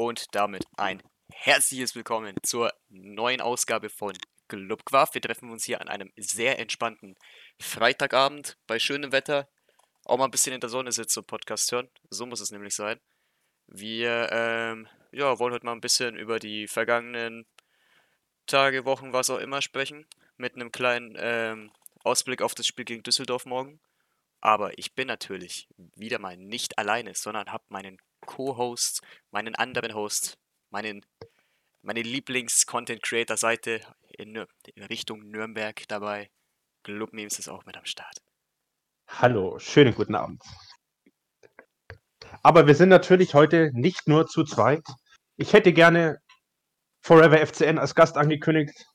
und damit ein herzliches Willkommen zur neuen Ausgabe von Clubquaff. Wir treffen uns hier an einem sehr entspannten Freitagabend bei schönem Wetter. Auch mal ein bisschen in der Sonne sitzen und Podcast hören. So muss es nämlich sein. Wir ähm, ja, wollen heute mal ein bisschen über die vergangenen Tage, Wochen, was auch immer sprechen. Mit einem kleinen ähm, Ausblick auf das Spiel gegen Düsseldorf morgen. Aber ich bin natürlich wieder mal nicht alleine, sondern habe meinen Co-Host, meinen anderen Host, meinen, meine Lieblings-Content-Creator-Seite in, in, Richtung Nürnberg dabei. Club Memes ist auch mit am Start. Hallo, schönen guten Abend. Aber wir sind natürlich heute nicht nur zu zweit. Ich hätte gerne Forever FCN als Gast angekündigt.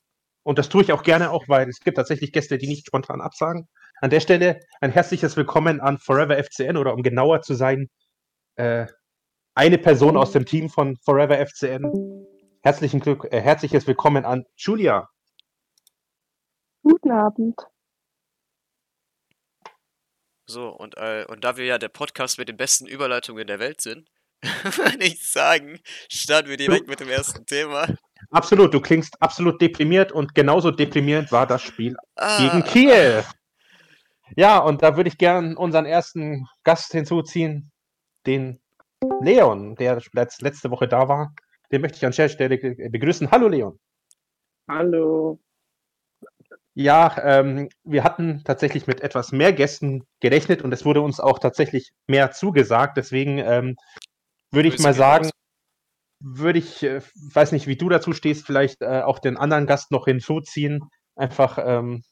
Und das tue ich auch gerne auch, weil es gibt tatsächlich Gäste, die nicht spontan absagen. An der Stelle ein herzliches Willkommen an Forever FCN oder um genauer zu sein, äh, eine Person aus dem Team von Forever FCN. Herzlichen Glück, äh, herzliches Willkommen an Julia. Guten Abend. So, und, äh, und da wir ja der Podcast mit den besten Überleitungen der Welt sind, würde ich sagen, starten wir direkt mit dem ersten Thema. Absolut, du klingst absolut deprimiert und genauso deprimierend war das Spiel ah, gegen Kiel. Ja, und da würde ich gern unseren ersten Gast hinzuziehen, den Leon, der letzte Woche da war. Den möchte ich an der Stelle begrüßen. Hallo Leon. Hallo. Ja, ähm, wir hatten tatsächlich mit etwas mehr Gästen gerechnet und es wurde uns auch tatsächlich mehr zugesagt. Deswegen ähm, würde ich mal sagen, würde ich, äh, weiß nicht, wie du dazu stehst, vielleicht äh, auch den anderen Gast noch hinzuziehen. Einfach, ähm,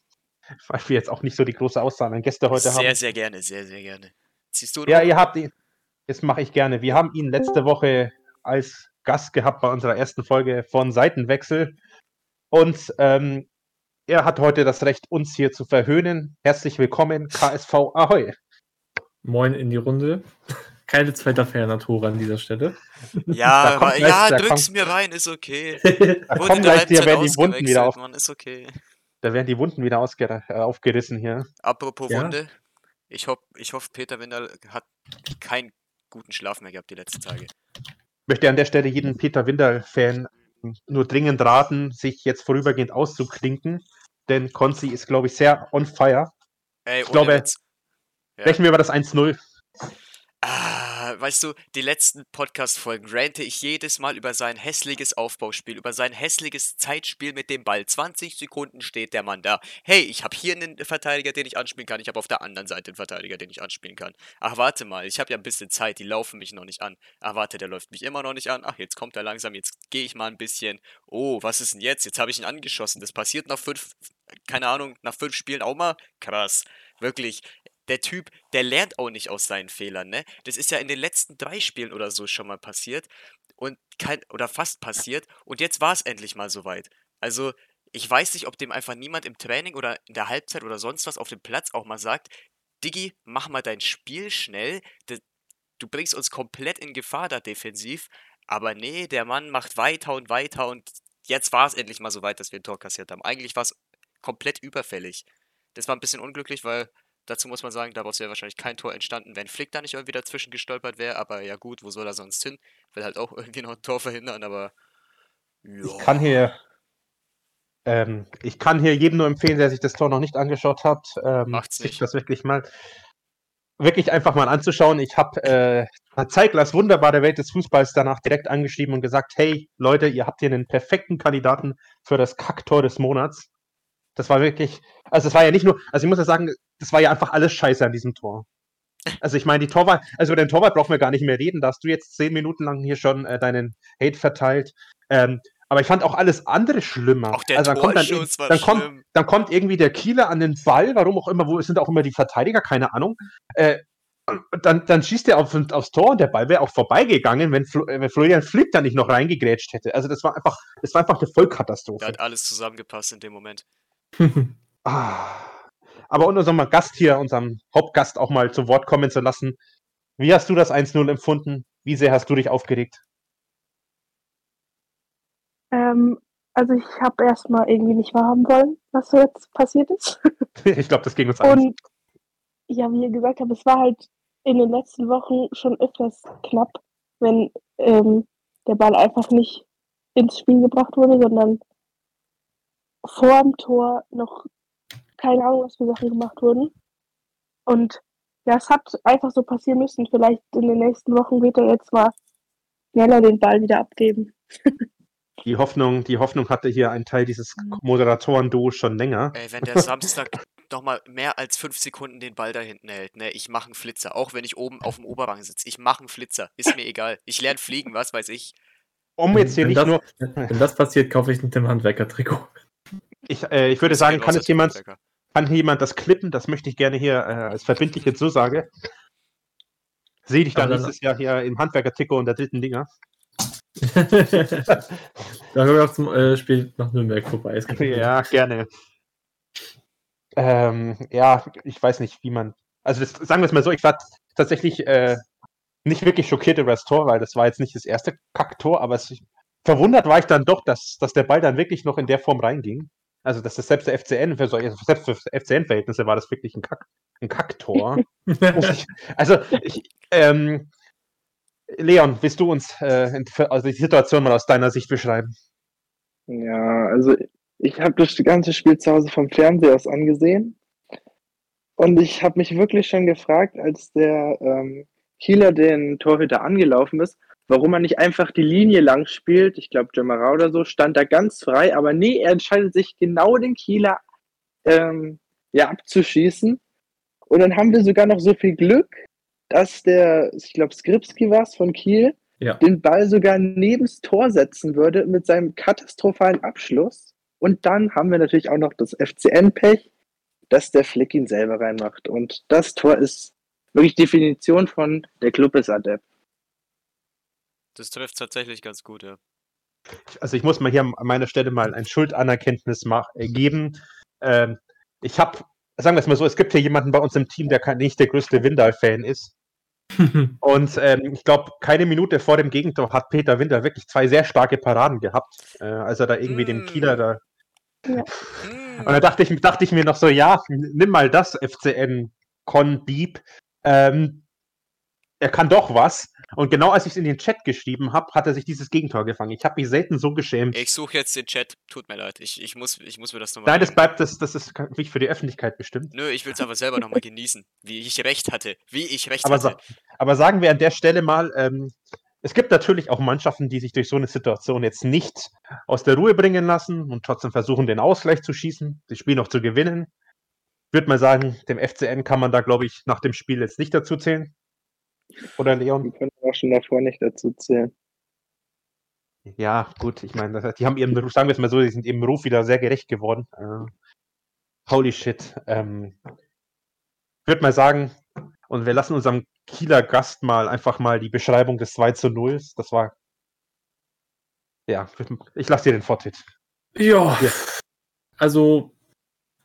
weil wir jetzt auch nicht so die große Auszahl an Gäste heute sehr, haben. Sehr, sehr gerne, sehr, sehr gerne. Siehst du? Ja, ihr habt ihn. Das mache ich gerne. Wir haben ihn letzte Woche als Gast gehabt bei unserer ersten Folge von Seitenwechsel. Und ähm, er hat heute das Recht, uns hier zu verhöhnen. Herzlich willkommen, KSV Ahoi. Moin in die Runde. Keine zweiter Fernatore an dieser Stelle. Ja, gleich, ja drück's mir rein, ist okay. da kommen gleich dir werden die Wunden wieder auf. Mann, ist okay. Da werden die Wunden wieder äh, aufgerissen hier. Apropos ja. Wunde, ich, hoff, ich hoffe, Peter Windel hat keinen guten Schlaf mehr gehabt die letzten Tage. Ich möchte an der Stelle jeden Peter Windel-Fan nur dringend raten, sich jetzt vorübergehend auszuklinken, denn Konzi ist, glaube ich, sehr on fire. Ey, ich glaube, Witz. sprechen wir über das 1-0. Ah, weißt du, die letzten Podcast-Folgen rante ich jedes Mal über sein hässliches Aufbauspiel, über sein hässliches Zeitspiel mit dem Ball. 20 Sekunden steht der Mann da. Hey, ich habe hier einen Verteidiger, den ich anspielen kann. Ich habe auf der anderen Seite einen Verteidiger, den ich anspielen kann. Ach, warte mal, ich habe ja ein bisschen Zeit, die laufen mich noch nicht an. Ach, warte, der läuft mich immer noch nicht an. Ach, jetzt kommt er langsam, jetzt gehe ich mal ein bisschen. Oh, was ist denn jetzt? Jetzt habe ich ihn angeschossen. Das passiert nach fünf, keine Ahnung, nach fünf Spielen auch mal. Krass. Wirklich, der Typ, der lernt auch nicht aus seinen Fehlern, ne? Das ist ja in den letzten drei Spielen oder so schon mal passiert und kein, oder fast passiert und jetzt war es endlich mal soweit. Also, ich weiß nicht, ob dem einfach niemand im Training oder in der Halbzeit oder sonst was auf dem Platz auch mal sagt, Diggi, mach mal dein Spiel schnell, du bringst uns komplett in Gefahr da defensiv, aber nee, der Mann macht weiter und weiter und jetzt war es endlich mal soweit, dass wir ein Tor kassiert haben. Eigentlich war es komplett überfällig. Das war ein bisschen unglücklich, weil Dazu muss man sagen, daraus wäre wahrscheinlich kein Tor entstanden, wenn Flick da nicht irgendwie dazwischen gestolpert wäre. Aber ja gut, wo soll er sonst hin? Will halt auch irgendwie noch ein Tor verhindern, aber ja. Ich kann hier ähm, ich kann hier jedem nur empfehlen, der sich das Tor noch nicht angeschaut hat, ähm, Macht's nicht. sich das wirklich mal wirklich einfach mal anzuschauen. Ich habe äh, Zeiglers wunderbare Welt des Fußballs danach direkt angeschrieben und gesagt, hey Leute, ihr habt hier einen perfekten Kandidaten für das Kacktor des Monats. Das war wirklich, also es war ja nicht nur, also ich muss ja sagen, das war ja einfach alles scheiße an diesem Tor. Also ich meine, die Torwart, also über den Torwart brauchen wir gar nicht mehr reden, da hast du jetzt zehn Minuten lang hier schon äh, deinen Hate verteilt. Ähm, aber ich fand auch alles andere schlimmer. Auch der also dann kommt dann, war dann kommt, dann kommt irgendwie der Kieler an den Ball, warum auch immer, wo sind auch immer die Verteidiger, keine Ahnung. Äh, dann, dann schießt er auf, aufs Tor und der Ball wäre auch vorbeigegangen, wenn, Flo, wenn Florian Flick da nicht noch reingegrätscht hätte. Also das war einfach, das war einfach eine Vollkatastrophe. Da hat alles zusammengepasst in dem Moment. Ah. Aber um unseren Gast hier, unserem Hauptgast auch mal zu Wort kommen zu lassen, wie hast du das 1-0 empfunden? Wie sehr hast du dich aufgeregt? Ähm, also ich habe erstmal irgendwie nicht wahrhaben wollen, was so jetzt passiert ist. ich glaube, das ging uns an. Und ja, wie ihr gesagt habt, es war halt in den letzten Wochen schon öfters knapp, wenn ähm, der Ball einfach nicht ins Spiel gebracht wurde, sondern vor dem Tor noch keine Ahnung, was für Sachen gemacht wurden. Und ja, es hat einfach so passieren müssen. Vielleicht in den nächsten Wochen wird er jetzt mal schneller den Ball wieder abgeben. Die Hoffnung, die Hoffnung hatte hier ein Teil dieses Moderatoren-Duo schon länger. Ey, wenn der Samstag nochmal mehr als fünf Sekunden den Ball da hinten hält, ne, ich mache einen Flitzer. Auch wenn ich oben auf dem Oberrang sitze. Ich mache einen Flitzer. Ist mir egal. Ich lerne fliegen, was weiß ich. Um jetzt hier wenn, nicht das, nur. wenn das passiert, kaufe ich mit dem Handwerker-Trikot. Ich, äh, ich würde Das sagen, kann es jemand, kann hier jemand das klippen? Das möchte ich gerne hier äh, als verbindliche Zusage. Sehe dich dann Aber dann- nächstes Jahr hier im Handwerker-Trikot und der dritten Liga. da hören wir auch zum äh, Spiel nach Nürnberg vorbei. Ja, gerne. Ähm, ja, ich weiß nicht, wie man. Also das, sagen wir es mal so, ich war tatsächlich äh, nicht wirklich schockiert über das Tor, weil das war jetzt nicht das erste Kacktor, aber es, verwundert war ich dann doch, dass, dass der Ball dann wirklich noch in der Form reinging. Also, dass das selbst der FCN, für solche, selbst für FCN-Verhältnisse war das wirklich ein, Kack, ein Kacktor. Also, ich, ähm, Leon, willst du uns äh, also die Situation mal aus deiner Sicht beschreiben? Ja, also ich habe das ganze Spiel zu Hause vom Fernseher aus angesehen. Und ich habe mich wirklich schon gefragt, als der ähm, Kieler den Torhüter angelaufen ist, warum er nicht einfach die Linie lang spielt. Ich glaube, Jamara oder so stand da ganz frei, aber nee, er entscheidet sich genau den Kieler ähm, ja, abzuschießen. Und dann haben wir sogar noch so viel Glück, dass der, ich glaube, Skripski war es von Kiel, Ja. den Ball sogar nebens Tor setzen würde mit seinem katastrophalen Abschluss. Und dann haben wir natürlich auch noch das FCN-Pech, dass der Flick ihn selber reinmacht. Und das Tor ist wirklich Definition von der Club ist adept. Das trifft tatsächlich ganz gut, ja. also ich muss mal hier an meiner Stelle mal ein Schuldanerkenntnis äh, geben. Ähm, ich habe, sagen wir es mal so, es gibt hier jemanden bei uns im Team, der nicht der größte Windal-Fan ist. Und ähm, ich glaube, keine Minute vor dem Gegentor hat Peter Windal wirklich zwei sehr starke Paraden gehabt. Äh, als er da irgendwie dem Mm. Kieler da. Hm. Und da dachte ich, dachte ich mir noch so, ja, nimm mal das, FCN Con Dieb. Ähm, er kann doch was. Und genau als ich es in den Chat geschrieben habe, hat er sich dieses Gegentor gefangen. Ich habe mich selten so geschämt. Ich suche jetzt den Chat. Tut mir leid. Ich, ich, muss, ich muss mir das nochmal. Nein, das bleibt, das, das ist nicht für die Öffentlichkeit bestimmt. Nö, ich will es aber selber nochmal genießen. Wie ich recht hatte. Wie ich recht Aber, hatte. aber sagen wir an der Stelle mal, ähm, es gibt natürlich auch Mannschaften, die sich durch so eine Situation jetzt nicht aus der Ruhe bringen lassen und trotzdem versuchen, den Ausgleich zu schießen, das Spiel noch zu gewinnen. Ich würde mal sagen, dem FCN kann man da, glaube ich, nach dem Spiel jetzt nicht dazu zählen. Oder Leon? Die können auch schon davor nicht dazu zählen. Ja, gut, ich meine, die haben ihren Beruf, sagen wir es mal so, die sind ihrem Beruf wieder sehr gerecht geworden. Äh, holy shit. Ähm, ich würde mal sagen, und wir lassen unserem Kieler Gast mal einfach mal die Beschreibung des 2 zu 0. Das war. Ja, ich lasse dir den Vortritt. Ja. Ja. Also,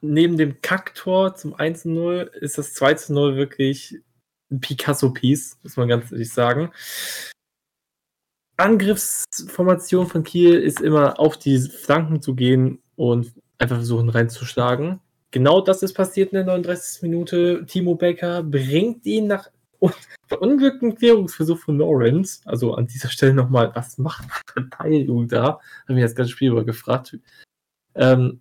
neben dem Kacktor zum 1-0 ist das 2-0 wirklich Picasso-Piece, muss man ganz ehrlich sagen. Angriffsformation von Kiel ist immer auf die Flanken zu gehen und einfach versuchen reinzuschlagen. Genau das ist passiert in der 39. Minute. Timo Becker bringt ihn nach un verunglückten Klärungsversuch von Lawrence. Also an dieser Stelle nochmal, was macht Verteidigung da? Haben wir das ganze Spiel über gefragt. Ähm,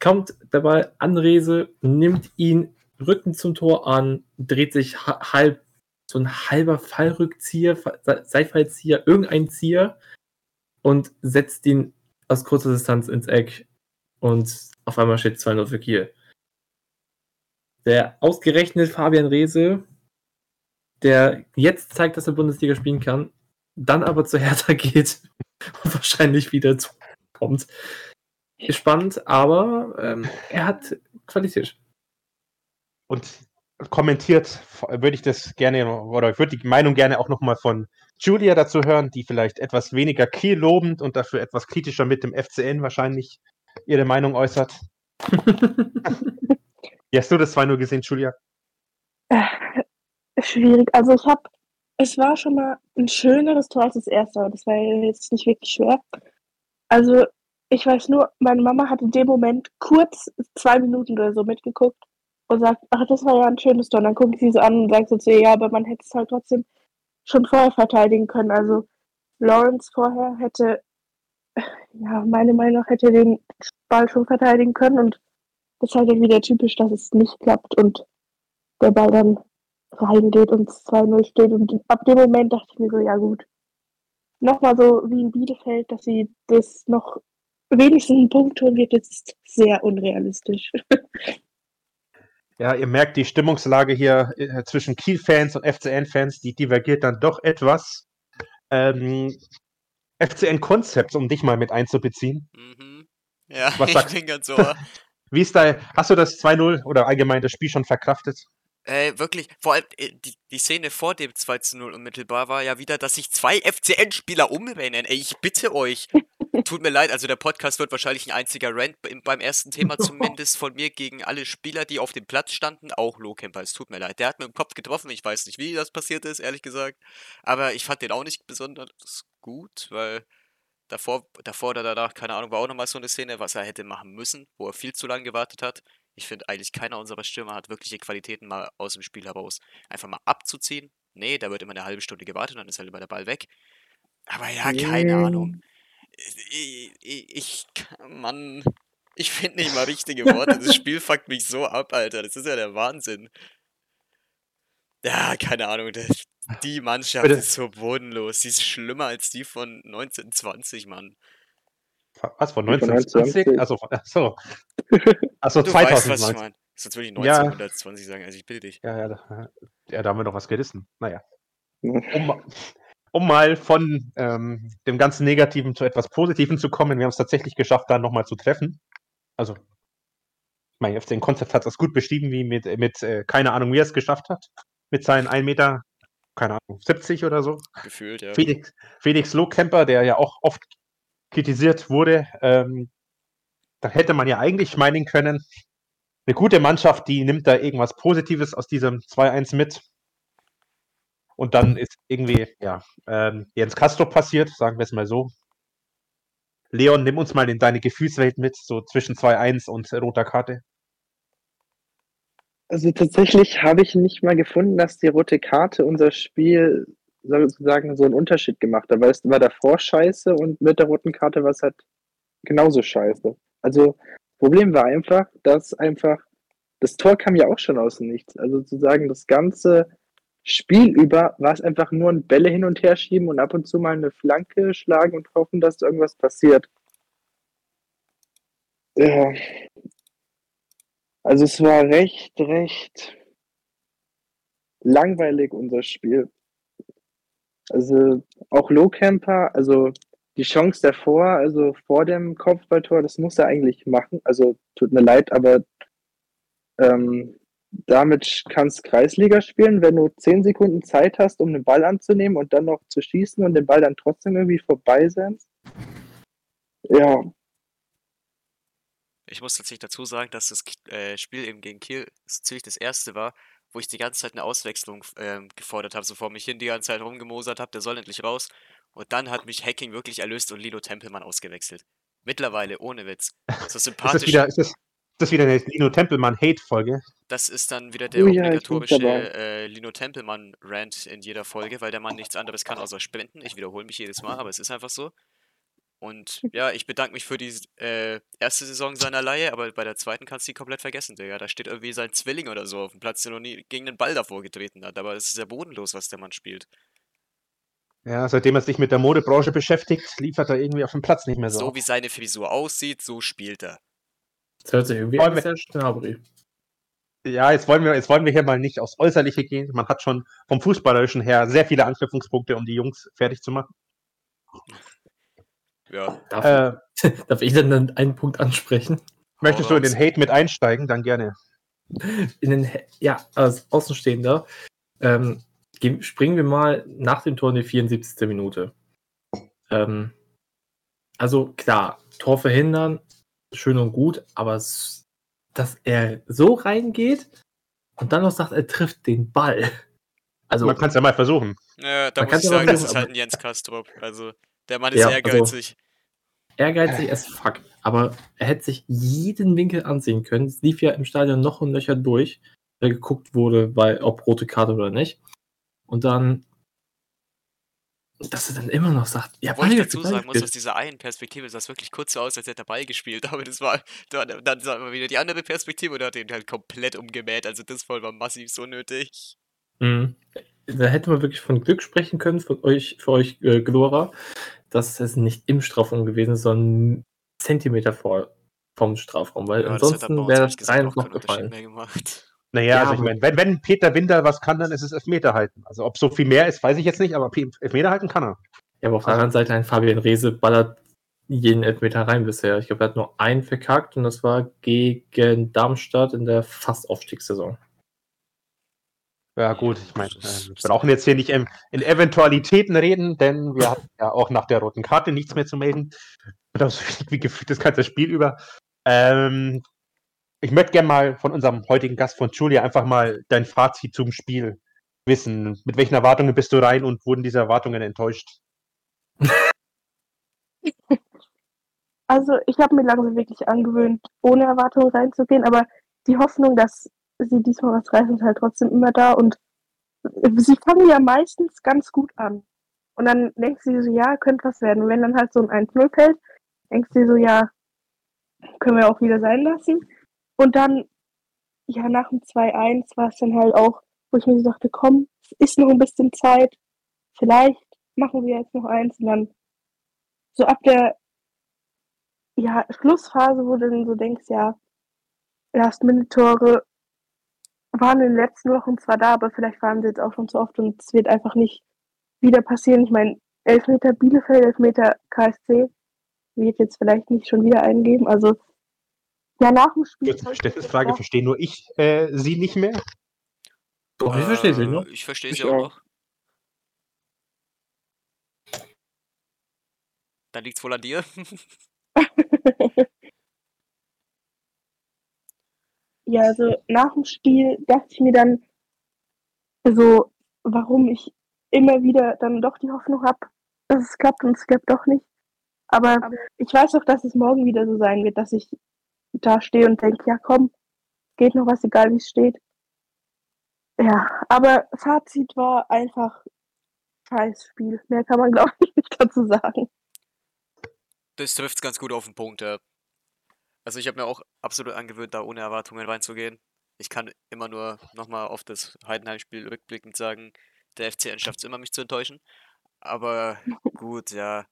kommt der Ball an Rese, nimmt ihn Rücken zum Tor an, dreht sich ha- halb, so ein halber Fallrückzieher, Fa- Se- Seitfallzieher, irgendein Zieher und setzt ihn aus kurzer Distanz ins Eck und auf einmal steht 2-0 für Kiel. Der ausgerechnet Fabian Rehse, der jetzt zeigt, dass er Bundesliga spielen kann, dann aber zu Hertha geht und wahrscheinlich wieder zukommt. Ist spannend, aber ähm, er hat Qualität. Und kommentiert würde ich das gerne, oder ich würde die Meinung gerne auch nochmal von Julia dazu hören, die vielleicht etwas weniger Kiel lobend und dafür etwas kritischer mit dem FCN wahrscheinlich ihre Meinung äußert. Wie hast du das 2-0 gesehen, Julia? Äh, schwierig. Also ich habe, es war schon mal ein schöneres Tor als das erste, aber das war jetzt nicht wirklich schwer. Also ich weiß nur, meine Mama hat in dem Moment kurz zwei Minuten oder so mitgeguckt und sagt, ach, das war ja ein schönes Tor. Und dann guckt sie so an und sagt so zu ihr, ja, aber man hätte es halt trotzdem schon vorher verteidigen können. Also Lawrence vorher hätte, ja, meine Meinung nach, hätte den Ball schon verteidigen können und das ist halt wieder typisch, dass es nicht klappt und der Ball dann reingeht und es 2-0 steht. Und ab dem Moment dachte ich mir so, ja gut. Nochmal so wie in Bielefeld, dass sie das noch wenigstens einen Punkt holen wird, ist sehr unrealistisch. Ja, ihr merkt, die Stimmungslage hier äh, zwischen Kiel-Fans und FCN-Fans, die divergiert dann doch etwas. Ähm, FCN-Konzept, um dich mal mit einzubeziehen. Mhm. Ja, Was ich bin ganz so. Wie ist da, hast du das 2-0 oder allgemein das Spiel schon verkraftet? Äh, wirklich, vor allem äh, die, die Szene vor dem 2 zu 0 unmittelbar war ja wieder, dass sich zwei FCN-Spieler umbenennen. Ey, ich bitte euch. Tut mir leid, also der Podcast wird wahrscheinlich ein einziger Rant im- beim ersten Thema zumindest von mir gegen alle Spieler, die auf dem Platz standen, auch Lohkemper. Es tut mir leid. Der hat mir im Kopf getroffen. Ich weiß nicht, wie das passiert ist, ehrlich gesagt. Aber ich fand den auch nicht besonders gut, weil davor, davor oder danach, keine Ahnung, war auch nochmal so eine Szene, was er hätte machen müssen, wo er viel zu lange gewartet hat. Ich finde eigentlich keiner unserer Stürmer hat wirkliche Qualitäten mal aus dem Spiel heraus. Einfach mal abzuziehen. Nee, da wird immer eine halbe Stunde gewartet, dann ist halt immer der Ball weg. Aber ja, keine Mm. Ahnung. Ich, ich, ich Mann, ich finde nicht mal richtige Worte. Das Spiel fuckt mich so ab, Alter. Das ist ja der Wahnsinn. Ja, keine Ahnung. Das, die Mannschaft Bitte. ist so bodenlos. Sie ist schlimmer als die von 1920, Mann. Was, von Von 1920? 1920? Also, achso. Achso, Du weißt, was ich 2019. meine. Sonst würde ich Ja. 1920 sagen. Also ich bitte dich. Ja, ja, da, ja, da haben wir noch was gerissen. Naja. Ja. Um, um mal von ähm, dem ganzen Negativen zu etwas Positiven zu kommen, wir haben es tatsächlich geschafft, da nochmal zu treffen. Also, mein FC-Konzept hat das gut beschrieben, wie mit, mit äh, keine Ahnung, wie er es geschafft hat. Mit seinen 1 Meter, keine Ahnung, 70 oder so. Gefühlt, ja. Felix, Felix Lohkemper, der ja auch oft kritisiert wurde, ähm, da hätte man ja eigentlich meinen können, eine gute Mannschaft, die nimmt da irgendwas Positives aus diesem 2-1 mit. Und dann ist irgendwie, ja, ähm, Jens Castro passiert, sagen wir es mal so. Leon, nimm uns mal in deine Gefühlswelt mit, so zwischen 2-1 und roter Karte. Also tatsächlich habe ich nicht mal gefunden, dass die rote Karte unser Spiel sozusagen so einen Unterschied gemacht hat. Weil es war davor scheiße und mit der roten Karte war es halt genauso scheiße. Also Problem war einfach, dass einfach das Tor kam ja auch schon aus dem Nichts. Also sozusagen das ganze Spiel über war es einfach nur ein Bälle hin und her schieben und ab und zu mal eine Flanke schlagen und hoffen, dass irgendwas passiert. Ja. Also es war recht, recht langweilig, unser Spiel. Also auch Low Camper, also die Chance davor, also vor dem Kopfballtor, das muss er eigentlich machen. Also tut mir leid, aber ähm, damit kannst Kreisliga spielen, wenn du 10 Sekunden Zeit hast, um den Ball anzunehmen und dann noch zu schießen und den Ball dann trotzdem irgendwie vorbei sein. Ja, Ich muss tatsächlich dazu sagen, dass das äh, Spiel eben gegen Kiel ziemlich das erste war, wo ich die ganze Zeit eine Auswechslung ähm, gefordert habe, so vor mich hin die ganze Zeit rumgemosert habe, der soll endlich raus. Und dann hat mich Hacking wirklich erlöst und Lilo Tempelmann ausgewechselt. Mittlerweile, ohne Witz. So Ist das sympathisch. wieder, ist das, ist das wieder eine Lino Tempelmann-Hate-Folge? Das ist dann wieder der Oh ja, obligatorische äh, Lino Tempelmann-Rant in jeder Folge, weil der Mann nichts anderes kann außer spenden. Ich wiederhole mich jedes Mal, aber es ist einfach so. Und ja, ich bedanke mich für die äh, erste Saison seiner Leihe, aber bei der zweiten kannst du die komplett vergessen, Digga. Da steht irgendwie sein Zwilling oder so auf dem Platz, der noch nie gegen den Ball davor getreten hat. Aber es ist ja bodenlos, was der Mann spielt. Ja, seitdem er sich mit der Modebranche beschäftigt, liefert er irgendwie auf dem Platz nicht mehr so. So wie seine Frisur aussieht, so spielt er. Das hört sich irgendwie an, sehr Schnabri. Ja, jetzt wollen wir, jetzt wollen wir hier mal nicht aufs Äußerliche gehen. Man hat schon vom Fußballerischen her sehr viele Anknüpfungspunkte, um die Jungs fertig zu machen. Ja, Darf, Äh, darf ich dann einen Punkt ansprechen? möchtest du in den Hate mit einsteigen? Dann gerne. In den, ja, als Außenstehender ähm, gehen- springen wir mal nach dem Tor in die 74. Minute. Ähm, also klar, Tor verhindern, schön und gut, aber es, dass er so reingeht und dann noch sagt, er trifft den Ball. Also Man kann es ja mal versuchen. ja da Man muss ich ja mal sagen, das versuchen, ist halt ein Jens Kastrop. Also, der Mann ist Ja, also- ehrgeizig. ehrgeizig as fuck. Aber er hätte sich jeden Winkel ansehen können. Es lief ja im Stadion noch und Löcher durch, weil geguckt wurde, weil, ob rote Karte oder nicht. Und dann dass er dann immer noch sagt, ja, Obwohl ich Ball dazu Ball sagen muss, aus dieser einen Perspektive sah es wirklich kurz so aus, als hätte er Ball gespielt, aber das war, dann, dann sah man wieder die andere Perspektive und er hat ihn halt komplett umgemäht, also das voll war massiv so nötig. Mhm. Da hätte man wirklich von Glück sprechen können, von euch, für euch, äh, Glora, dass es nicht im Strafraum gewesen ist, sondern Zentimeter vor, vom Strafraum, weil Ja, ansonsten wäre das rein noch gefallen. mehr gemacht. Naja, Ja, also ich meine, wenn, wenn Peter Winter was kann, dann ist es Elfmeter halten. Also ob so viel mehr ist, weiß ich jetzt nicht, aber P- Elfmeter halten kann er. Ja, aber auf der anderen Seite, ein Fabian Rehse ballert jeden Elfmeter rein bisher. Ich glaube, er hat nur einen verkackt und das war gegen Darmstadt in der Fast-Aufstiegssaison. Ja gut, ich meine, äh, wir brauchen jetzt hier nicht in, in Eventualitäten reden, denn wir hatten ja auch nach der roten Karte nichts mehr zu melden. Wenig wie gefühlt das ganze Spiel über. Ähm, ich möchte gerne mal von unserem heutigen Gast von Julia einfach mal dein Fazit zum Spiel wissen. Mit welchen Erwartungen bist du rein und wurden diese Erwartungen enttäuscht? Also ich habe mir langsam wirklich angewöhnt, ohne Erwartungen reinzugehen, aber die Hoffnung, dass sie diesmal was reißen, ist halt trotzdem immer da und sie fangen ja meistens ganz gut an. Und dann denkst du dir so, ja, könnte was werden. Und wenn dann halt so ein 1-0 fällt, denkst du dir so, ja, können wir auch wieder sein lassen. Und dann, ja, nach dem 2-1 war es dann halt auch, wo ich mir so dachte, komm, es ist noch ein bisschen Zeit, vielleicht machen wir jetzt noch eins und dann so ab der ja, Schlussphase, wo du dann so denkst, ja, Last-Minute-Tore waren in den letzten Wochen zwar da, aber vielleicht waren sie jetzt auch schon zu oft und es wird einfach nicht wieder passieren. Ich meine, Elfmeter Bielefeld, Elfmeter KSC wird jetzt vielleicht nicht schon wieder eingeben. Also, ja, nach dem Spiel. Kurze Verständnisfrage, verstehe nur ich äh, sie nicht mehr. Doch, ich verstehe sie Äh, noch. Ich verstehe Ich sie auch auch. noch. Dann liegt's wohl an dir. Ja, also nach dem Spiel dachte ich mir dann so, warum ich immer wieder dann doch die Hoffnung habe, dass es klappt und es klappt doch nicht. Aber ich weiß auch, dass es morgen wieder so sein wird, dass ich da stehe und denke, ja komm, geht noch was, egal wie es steht. Ja, aber Fazit war einfach scheiß Spiel. Mehr kann man, glaube ich, nicht dazu sagen. Das trifft's ganz gut auf den Punkt, ja. Also ich habe mir auch absolut angewöhnt, da ohne Erwartungen reinzugehen. Ich kann immer nur nochmal auf das Heidenheim-Spiel rückblickend sagen, der FCN schafft es immer, mich zu enttäuschen. Aber gut, ja.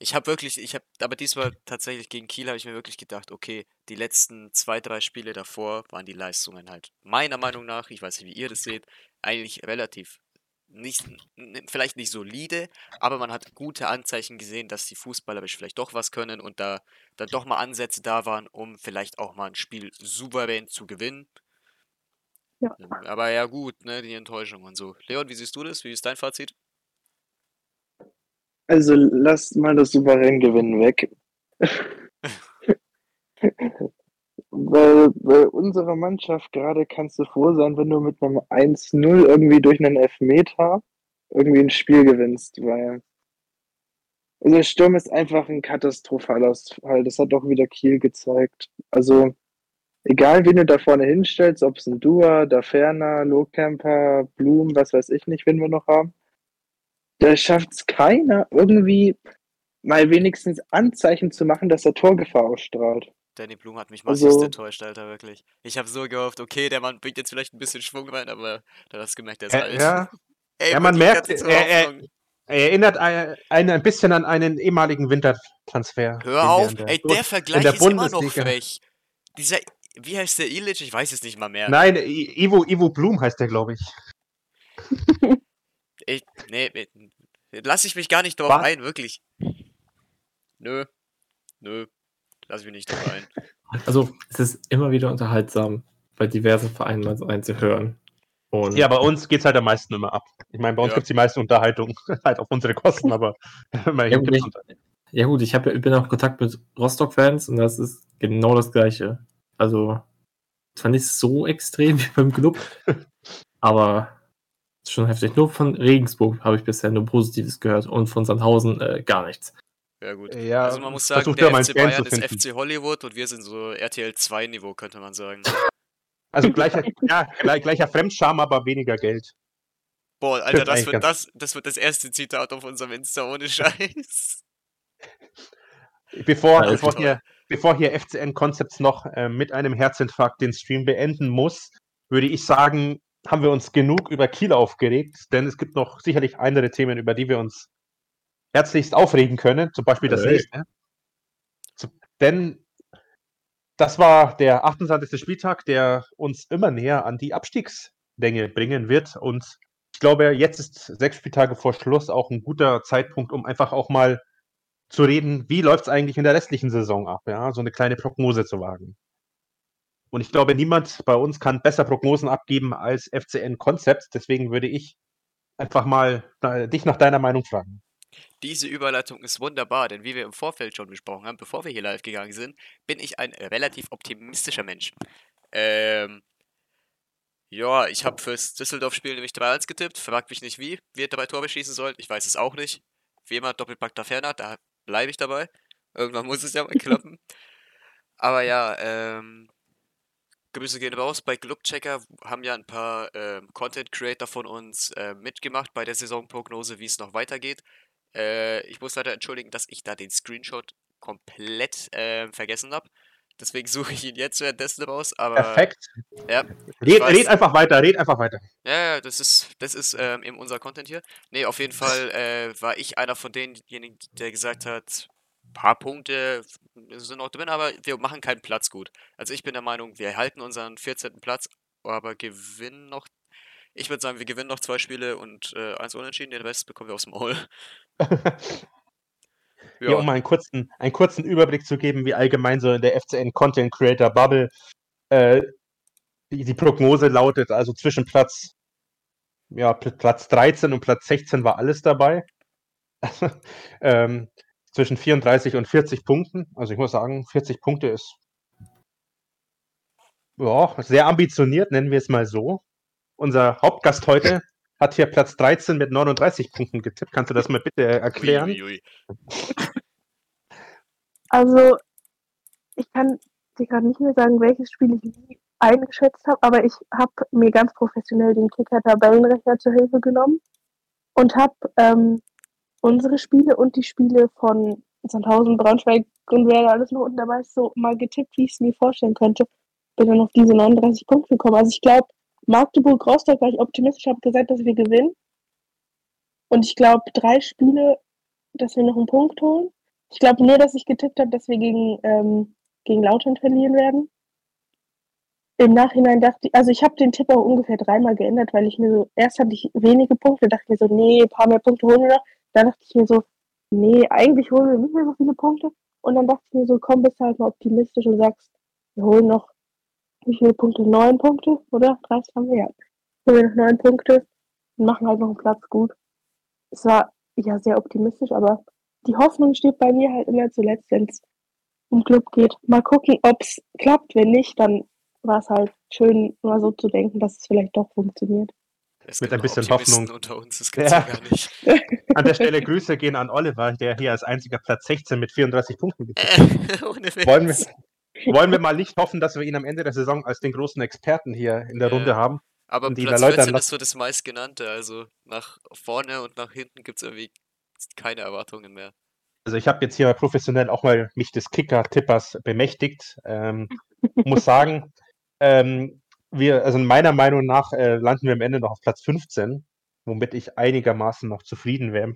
Ich habe wirklich, ich habe, aber diesmal tatsächlich gegen Kiel habe ich mir wirklich gedacht, okay, die letzten zwei, drei Spiele davor waren die Leistungen halt meiner Meinung nach, ich weiß nicht, wie ihr das seht, eigentlich relativ nicht, vielleicht nicht solide, aber man hat gute Anzeichen gesehen, dass die fußballerisch vielleicht doch was können und da dann doch mal Ansätze da waren, um vielleicht auch mal ein Spiel souverän zu gewinnen. Ja. Aber ja gut, ne, die Enttäuschung und so. Leon, wie siehst du das? Wie ist dein Fazit? Also lasst mal das souverän Gewinnen weg. Weil bei unserer Mannschaft gerade kannst du froh sein, wenn du mit einem 1-0 irgendwie durch einen Elfmeter irgendwie ein Spiel gewinnst, weil der Sturm ist einfach ein katastrophaler Fall. Das hat doch wieder Kiel gezeigt. Also egal, wen du da vorne hinstellst, ob es ein Dua, da Ferner, Lohkemper, Blum, was weiß ich nicht, wen wir noch haben, da schafft es keiner irgendwie mal wenigstens Anzeichen zu machen, dass er Torgefahr ausstrahlt. Danny Blum hat mich massiv Also- enttäuscht, Alter, wirklich. Ich habe so gehofft, okay, der Mann bringt jetzt vielleicht ein bisschen Schwung rein, aber da hast du gemerkt, der ist Äh, alt. ja, Ey, Ja, man merkt, er- er- er erinnert ein, ein, bisschen an einen ehemaligen Wintertransfer. Hör auf, der ey, der Vergleich der ist immer noch Bundesliga- frech. Dieser, wie heißt der Ilic? Ich weiß es nicht mal mehr. Nein, Ivo, Ivo Blum heißt der, glaube ich. Ich, nee, lass ich mich gar nicht drauf Was? ein, wirklich. Nö. Nö. Lass mich nicht drauf ein. Also, es ist immer wieder unterhaltsam, bei diversen Vereinen mal so reinzuhören. Und Ja, bei uns geht es halt am meisten immer ab. Ich meine, bei uns Ja. gibt es die meisten Unterhaltung, halt auf unsere Kosten, aber immerhin Ja, gibt's ich- Ja gut, ich, hab, ja- ich bin auch in Kontakt mit Rostock-Fans und das ist genau das gleiche. Also, zwar nicht so extrem wie beim Club, aber ist schon heftig. Nur von Regensburg habe ich bisher nur Positives gehört und von Sandhausen äh, gar nichts. Ja, gut. Ja, also man muss sagen, der FC Bayern ist. FC Hollywood und wir sind so RTL 2 Niveau, könnte man sagen. Also gleicher, ja, gleich, gleicher Fremdscham, aber weniger Geld. Boah, Alter, das wird das, das wird das erste Zitat auf unserem Insta, ohne Scheiß. Bevor, Ja, bevor, hier, bevor hier FCN Concepts noch äh, mit einem Herzinfarkt den Stream beenden muss, würde ich sagen, haben wir uns genug über Kiel aufgeregt, denn es gibt noch sicherlich andere Themen, über die wir uns herzlichst aufregen können, zum Beispiel das Hey. nächste. Denn das war der 28. Spieltag, der uns immer näher an die Abstiegslänge bringen wird. Und ich glaube, jetzt ist sechs Spieltage vor Schluss auch ein guter Zeitpunkt, um einfach auch mal zu reden, wie läuft es eigentlich in der restlichen Saison ab, ja, so eine kleine Prognose zu wagen. Und ich glaube, niemand bei uns kann besser Prognosen abgeben als FCN Concepts. Deswegen würde ich einfach mal äh, dich nach deiner Meinung fragen. Diese Überleitung ist wunderbar, denn wie wir im Vorfeld schon besprochen haben, bevor wir hier live gegangen sind, bin ich ein relativ optimistischer Mensch. Ähm, ja, ich habe fürs Düsseldorf-Spiel nämlich 3-1 getippt. Fragt mich nicht wie, wir dabei Tore schießen sollen. Ich weiß es auch nicht. Wie immer, Doppelpack da ferner, da bleibe ich dabei. Irgendwann muss es ja mal klappen. Aber ja, ähm, Grüße gehen raus. Bei Clubchecker haben ja ein paar ähm, Content Creator von uns äh, mitgemacht bei der Saisonprognose, wie es noch weitergeht. Äh, ich muss leider entschuldigen, dass ich da den Screenshot komplett äh, vergessen habe. Deswegen suche ich ihn jetzt währenddessen raus. Aber Perfekt. ja, Red, weiß. red einfach weiter, red einfach weiter. ja, ja, das ist, das ist ähm, eben unser Content hier. Nee, auf jeden Fall äh, war ich einer von denjenigen, der gesagt hat, paar Punkte sind noch drin, aber wir machen keinen Platz gut. Also ich bin der Meinung, wir halten unseren 14. Platz, aber gewinnen noch. Ich würde sagen, wir gewinnen noch zwei Spiele und äh, eins unentschieden, den Rest bekommen wir aufs Maul. Hier, um mal einen kurzen, einen kurzen Überblick zu geben, wie allgemein so in der FCN Content Creator Bubble äh, die, Prognose lautet, also zwischen Platz, ja, Pl- Platz 13 und Platz 16 war alles dabei. ähm, zwischen 34 und 40 Punkten. Also ich muss sagen, 40 Punkte ist ja, sehr ambitioniert, nennen wir es mal so. Unser Hauptgast heute hat hier Platz 13 mit 39 Punkten getippt. Kannst du das mal bitte erklären? Ui, ui, ui. Also, ich kann dir gerade nicht mehr sagen, welches Spiel ich wie eingeschätzt habe, aber ich habe mir ganz professionell den Kicker-Tabellenrechner zur Hilfe genommen und habe ähm, unsere Spiele und die Spiele von Sandhausen, Braunschweig da alles noch unten dabei ist, so mal getippt, wie ich es mir vorstellen könnte. Bin dann auf diese 39 Punkte gekommen. Also ich glaube, Magdeburg-Rostock war ich optimistisch, habe gesagt, dass wir gewinnen. Und ich glaube, drei Spiele, dass wir noch einen Punkt holen. Ich glaube nur, dass ich getippt habe, dass wir gegen, ähm, gegen Lautern verlieren werden. Im Nachhinein dachte ich, also ich habe den Tipp auch ungefähr dreimal geändert, weil ich mir so, erst hatte ich wenige Punkte, dachte mir so, nee, ein paar mehr Punkte holen wir noch. Dann dachte ich mir so, nee, eigentlich holen wir nicht mehr so viele Punkte. Und dann dachte ich mir so, komm, bist halt mal optimistisch und sagst, wir holen noch, wie viele Punkte? Neun Punkte, oder? 30 haben wir ja. Holen wir noch neun Punkte und machen halt noch einen Platz gut. Es war ja sehr optimistisch, aber die Hoffnung steht bei mir halt immer zuletzt, wenn es um Club geht. Mal gucken, ob es klappt. Wenn nicht, dann war es halt schön, mal so zu denken, dass es vielleicht doch funktioniert. Es Mit ein bisschen Hoffnung. unter uns, das gibt's ja, gar nicht. An der Stelle Grüße gehen an Oliver, der hier als einziger Platz 16 mit 34 Punkten getippt hat. Äh, ohne Witz. Wollen wir, wollen wir mal nicht hoffen, dass wir ihn am Ende der Saison als den großen Experten hier in der Ja. Runde haben? Aber Platz erläutern 14 lassen. ist so das meistgenannte, also nach vorne und nach hinten gibt es irgendwie keine Erwartungen mehr. Also ich habe jetzt hier professionell auch mal mich des Kicker-Tippers bemächtigt. Ähm, muss sagen, ähm, wir, also meiner Meinung nach äh, landen wir am Ende noch auf Platz 15, womit ich einigermaßen noch zufrieden wäre.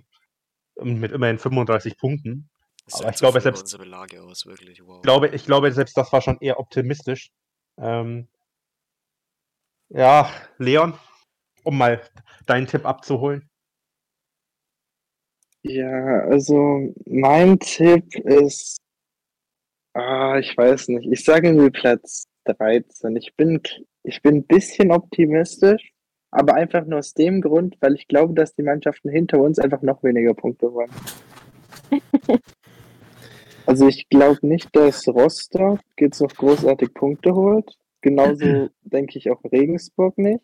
Und Mit immerhin 35 Punkten. Das Aber sagt ich glaube, selbst- aus, wirklich, wow. Ich glaube, ich glaube, selbst das war schon eher optimistisch. Ähm, ja, Leon, um mal deinen Tipp abzuholen. Ja, also mein Tipp ist, ah, ich weiß nicht, ich sage irgendwie Platz 13. Ich bin, ich bin ein bisschen optimistisch, aber einfach nur aus dem Grund, weil ich glaube, dass die Mannschaften hinter uns einfach noch weniger Punkte holen. Also ich glaube nicht, dass Rostock jetzt noch großartig Punkte holt. Genauso denke ich auch Regensburg nicht.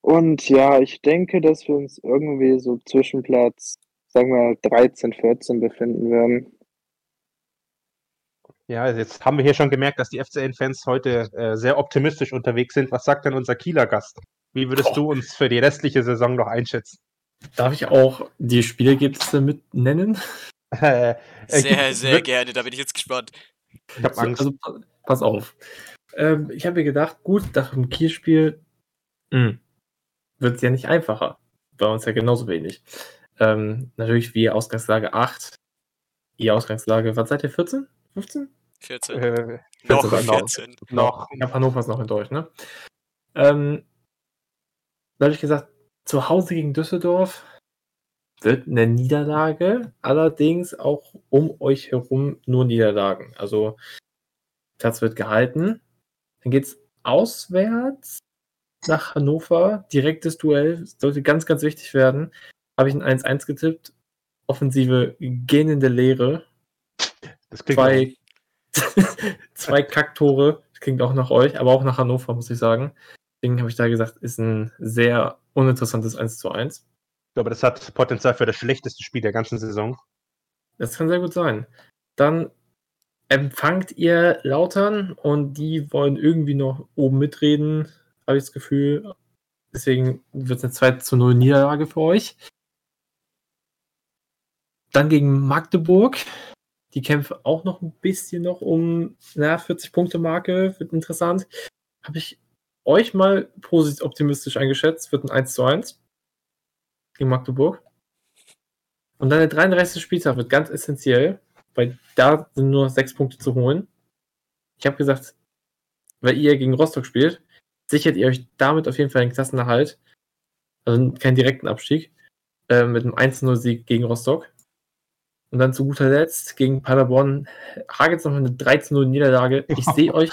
Und ja, ich denke, dass wir uns irgendwie so zwischen Platz, sagen wir, 13, 14 befinden werden. Ja, also jetzt haben wir hier schon gemerkt, dass die FCN-Fans heute äh, sehr optimistisch unterwegs sind. Was sagt denn unser Kieler Gast? Wie würdest Boah. du uns für die restliche Saison noch einschätzen? Darf ich auch die Spielergebnisse mit nennen? Äh, äh, Sehr, sehr wird- gerne, da bin ich jetzt gespannt. Ich hab Angst. Also, pa- pass auf. Ähm, ich habe mir gedacht, gut, nach dem Kielspiel wird es ja nicht einfacher. Bei uns ja genauso wenig. Ähm, natürlich wie Ausgangslage 8. Ihr Ausgangslage, was seid ihr? 14? 15? 14. äh, noch 14, genau. 14. noch. Ich habe Hannover ist noch enttäuscht, ne? Ähm, da habe ich gesagt, zu Hause gegen Düsseldorf wird eine Niederlage, allerdings auch um euch herum nur Niederlagen. Also Platz wird gehalten. Dann geht's auswärts nach Hannover. Direktes Duell. Sollte ganz, ganz wichtig werden. Habe ich ein 1-1 getippt. Offensive gähnende Leere. Das klingt Zwei, zwei Kacktore. Das klingt auch nach euch, aber auch nach Hannover, muss ich sagen. Deswegen habe ich da gesagt, ist ein sehr uninteressantes 1 zu 1. Ich glaube, das hat Potenzial für das schlechteste Spiel der ganzen Saison. Das kann sehr gut sein. Dann empfangt ihr Lautern und die wollen irgendwie noch oben mitreden, habe ich das Gefühl. Deswegen wird es eine 2 zu 0 Niederlage für euch. Dann gegen Magdeburg. Die kämpfen auch noch ein bisschen noch um na, 40 Punkte Marke. Wird interessant. Habe ich euch mal positiv optimistisch eingeschätzt. Wird ein 1 zu 1 gegen Magdeburg. Und dann der 33. Spieltag wird ganz essentiell, weil da sind nur noch sechs Punkte zu holen. Ich habe gesagt, weil ihr gegen Rostock spielt, sichert ihr euch damit auf jeden Fall den Klassenerhalt. Also keinen direkten Abstieg. Äh, mit einem 1-0-Sieg gegen Rostock. Und dann zu guter Letzt gegen Paderborn hagelt es noch eine 13-0-Niederlage. Ich sehe euch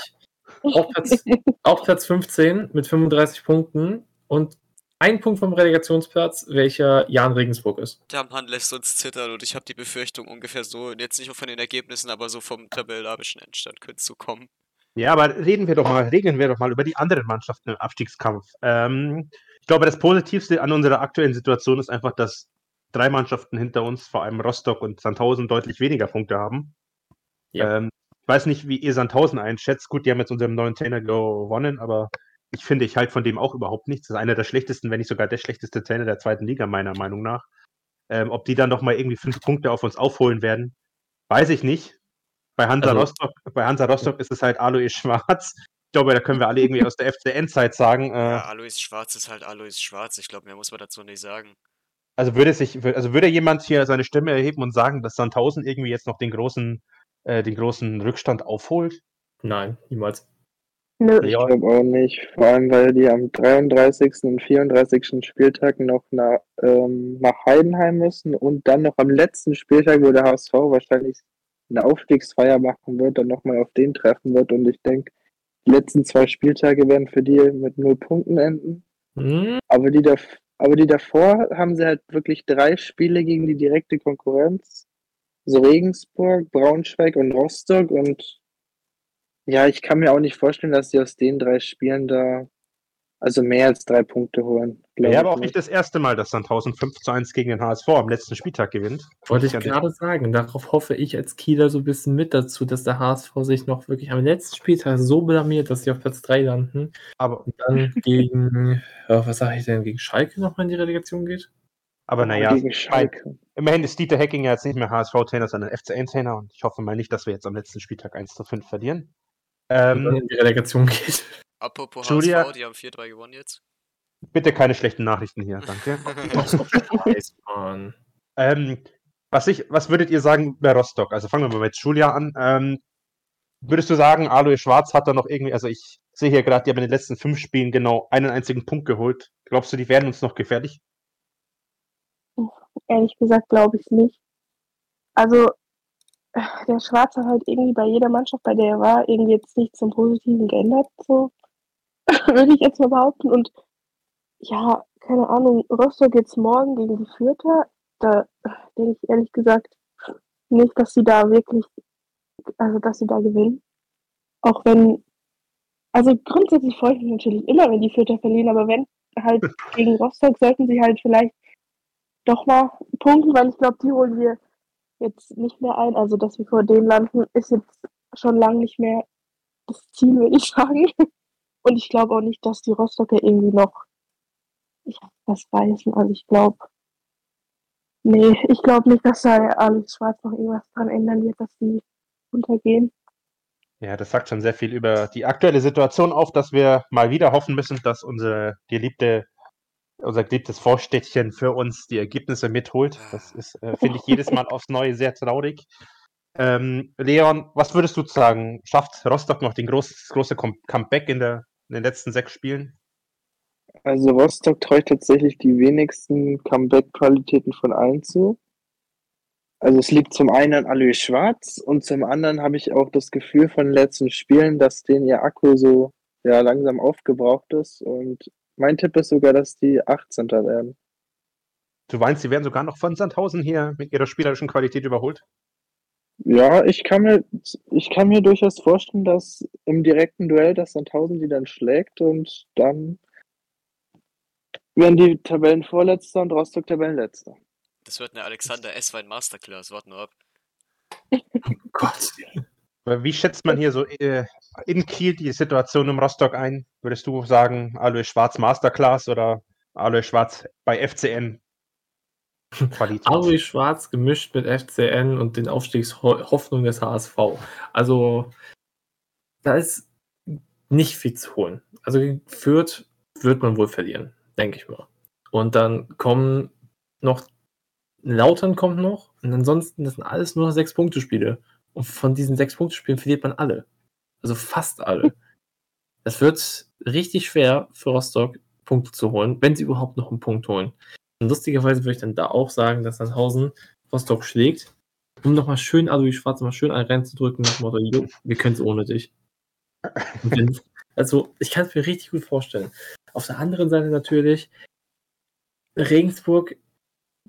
auf Platz, auf Platz 15 mit 35 Punkten und ein Punkt vom Relegationsplatz, welcher Jan Regensburg ist. Der Mann lässt uns zittern und ich habe die Befürchtung ungefähr so, jetzt nicht nur von den Ergebnissen, aber so vom tabellarischen Endstand könnte es so kommen. Ja, aber reden wir doch mal, reden wir doch mal über die anderen Mannschaften im Abstiegskampf. Ähm, ich glaube, das Positivste an unserer aktuellen Situation ist einfach, dass drei Mannschaften hinter uns, vor allem Rostock und Sandhausen, deutlich weniger Punkte haben. Ja. Ähm, ich weiß nicht, wie ihr Sandhausen einschätzt. Gut, die haben jetzt unserem neuen Trainer gewonnen, aber ich finde, ich halte von dem auch überhaupt nichts. Das ist einer der schlechtesten, wenn nicht sogar der schlechteste Trainer der zweiten Liga, meiner Meinung nach. Ähm, ob die dann noch mal irgendwie fünf Punkte auf uns aufholen werden, weiß ich nicht. Bei Hansa, Also- Rostock, bei Hansa Rostock ist es halt Alois Schwarz. Ich glaube, da können wir alle irgendwie aus der FCN-Zeit sagen. Äh, Ja, Alois Schwarz ist halt Alois Schwarz. Ich glaube, mehr muss man dazu nicht sagen. Also würde sich, also würde jemand hier seine Stimme erheben und sagen, dass Sandhausen irgendwie jetzt noch den großen, äh, den großen Rückstand aufholt? Nein, niemals. Nö. Ich glaube auch nicht. Vor allem, weil die am 33. und 34. Spieltag noch nach, ähm, nach Heidenheim müssen und dann noch am letzten Spieltag, wo der HSV wahrscheinlich eine Aufstiegsfeier machen wird, dann nochmal auf den treffen wird. Und ich denke, die letzten zwei Spieltage werden für die mit null Punkten enden. Hm, Aber die, aber die davor haben sie halt wirklich drei Spiele gegen die direkte Konkurrenz. So Regensburg, Braunschweig und Rostock. Und ja, ich kann mir auch nicht vorstellen, dass sie aus den drei Spielen da also mehr als drei Punkte holen. Ja, ich aber auch nicht das erste Mal, dass Sandhausen 5 zu 1 gegen den HSV am letzten Spieltag gewinnt. wollte ich gerade sagen. Darauf hoffe ich als Kieler so ein bisschen mit dazu, dass der HSV sich noch wirklich am letzten Spieltag so blamiert, dass sie auf Platz 3 landen Aber, und dann gegen, ja, was sage ich denn, gegen Schalke nochmal in die Relegation geht. aber naja, Gegen Schalke. immerhin ist Dieter Hecking ja jetzt nicht mehr HSV-Trainer, sondern FCN-Trainer und ich hoffe mal nicht, dass wir jetzt am letzten Spieltag 1 zu 5 verlieren. Und dann Ähm, in die Relegation geht. Apropos Julia- HSV, die haben 4-3 gewonnen jetzt. bitte keine schlechten Nachrichten hier, danke. Ähm, was, ich, was würdet ihr sagen bei Rostock? Also fangen wir mal mit Julia an. Ähm, würdest du sagen, Alois Schwarz hat da noch irgendwie, also ich sehe hier gerade, die haben in den letzten fünf Spielen genau einen einzigen Punkt geholt. Glaubst du, die werden uns noch gefährlich? Ehrlich gesagt glaube ich nicht. Also, äh, der Schwarze hat halt irgendwie bei jeder Mannschaft, bei der er war, irgendwie jetzt nicht zum Positiven geändert, so würde ich jetzt mal behaupten. Und ja, keine Ahnung, Rostock jetzt morgen gegen die Fürther, da denke ich ehrlich gesagt nicht, dass sie da wirklich, also dass sie da gewinnen. Auch wenn, also grundsätzlich freue ich mich natürlich immer, wenn die Fürther verlieren, aber wenn halt gegen Rostock sollten sie halt vielleicht doch mal punkten, weil ich glaube, die holen wir jetzt nicht mehr ein. Also, dass wir vor denen landen, ist jetzt schon lange nicht mehr das Ziel, würde ich sagen. Und ich glaube auch nicht, dass die Rostocker irgendwie noch ich das reißen. Also ich glaube, nee, ich glaube nicht, dass da Alex Schwarz noch irgendwas dran ändern wird, dass die untergehen. Ja, das sagt schon sehr viel über die aktuelle Situation auf, dass wir mal wieder hoffen müssen, dass unsere geliebte, unser geliebtes Vorstädtchen für uns die Ergebnisse mitholt. Das ist, äh, finde ich, jedes Mal aufs Neue sehr traurig. Ähm, Leon, was würdest du sagen? Schafft Rostock noch den groß, das große Com Comeback in, der, in den letzten sechs Spielen? Also Rostock treut tatsächlich die wenigsten Comeback-Qualitäten von allen zu. Also es liegt zum einen an Alois Schwarz und zum anderen habe ich auch das Gefühl von den letzten Spielen, dass denen ihr Akku so ja, langsam aufgebraucht ist. Und mein Tipp ist sogar, dass die 18. werden. Du meinst, sie werden sogar noch von Sandhausen hier mit ihrer spielerischen Qualität überholt? Ja, ich kann mir, ich kann mir durchaus vorstellen, dass im direkten Duell das Sandhausen die dann schlägt und dann werden die Tabellenvorletzter und Rostock Tabellenletzter. Das wird eine Alexander S-Wein Masterclass, warte nur ab. Oh Gott. Wie schätzt man hier so äh, in Kiel die Situation im Rostock ein? Würdest du sagen, Alois Schwarz Masterclass oder Alois Schwarz bei FCN Qualität? Alois Schwarz gemischt mit FCN und den Aufstiegshoffnungen des HSV. Also, da ist nicht viel zu holen. Also, Fürth wird man wohl verlieren, denke ich mal. Und dann kommen noch Lautern kommt noch und ansonsten, das sind alles nur sechs Punkte Spiele. Und von diesen sechs Punkte Spielen verliert man alle. Also fast alle. Es wird richtig schwer für Rostock Punkte zu holen, wenn sie überhaupt noch einen Punkt holen. Und lustigerweise würde ich dann da auch sagen, dass Sandhausen Rostock schlägt, um nochmal schön Alois Schwarz mal schön einen reinzudrücken nach dem Motto, jo, wir können es ohne dich. Wenn, also, ich kann es mir richtig gut vorstellen. Auf der anderen Seite natürlich, Regensburg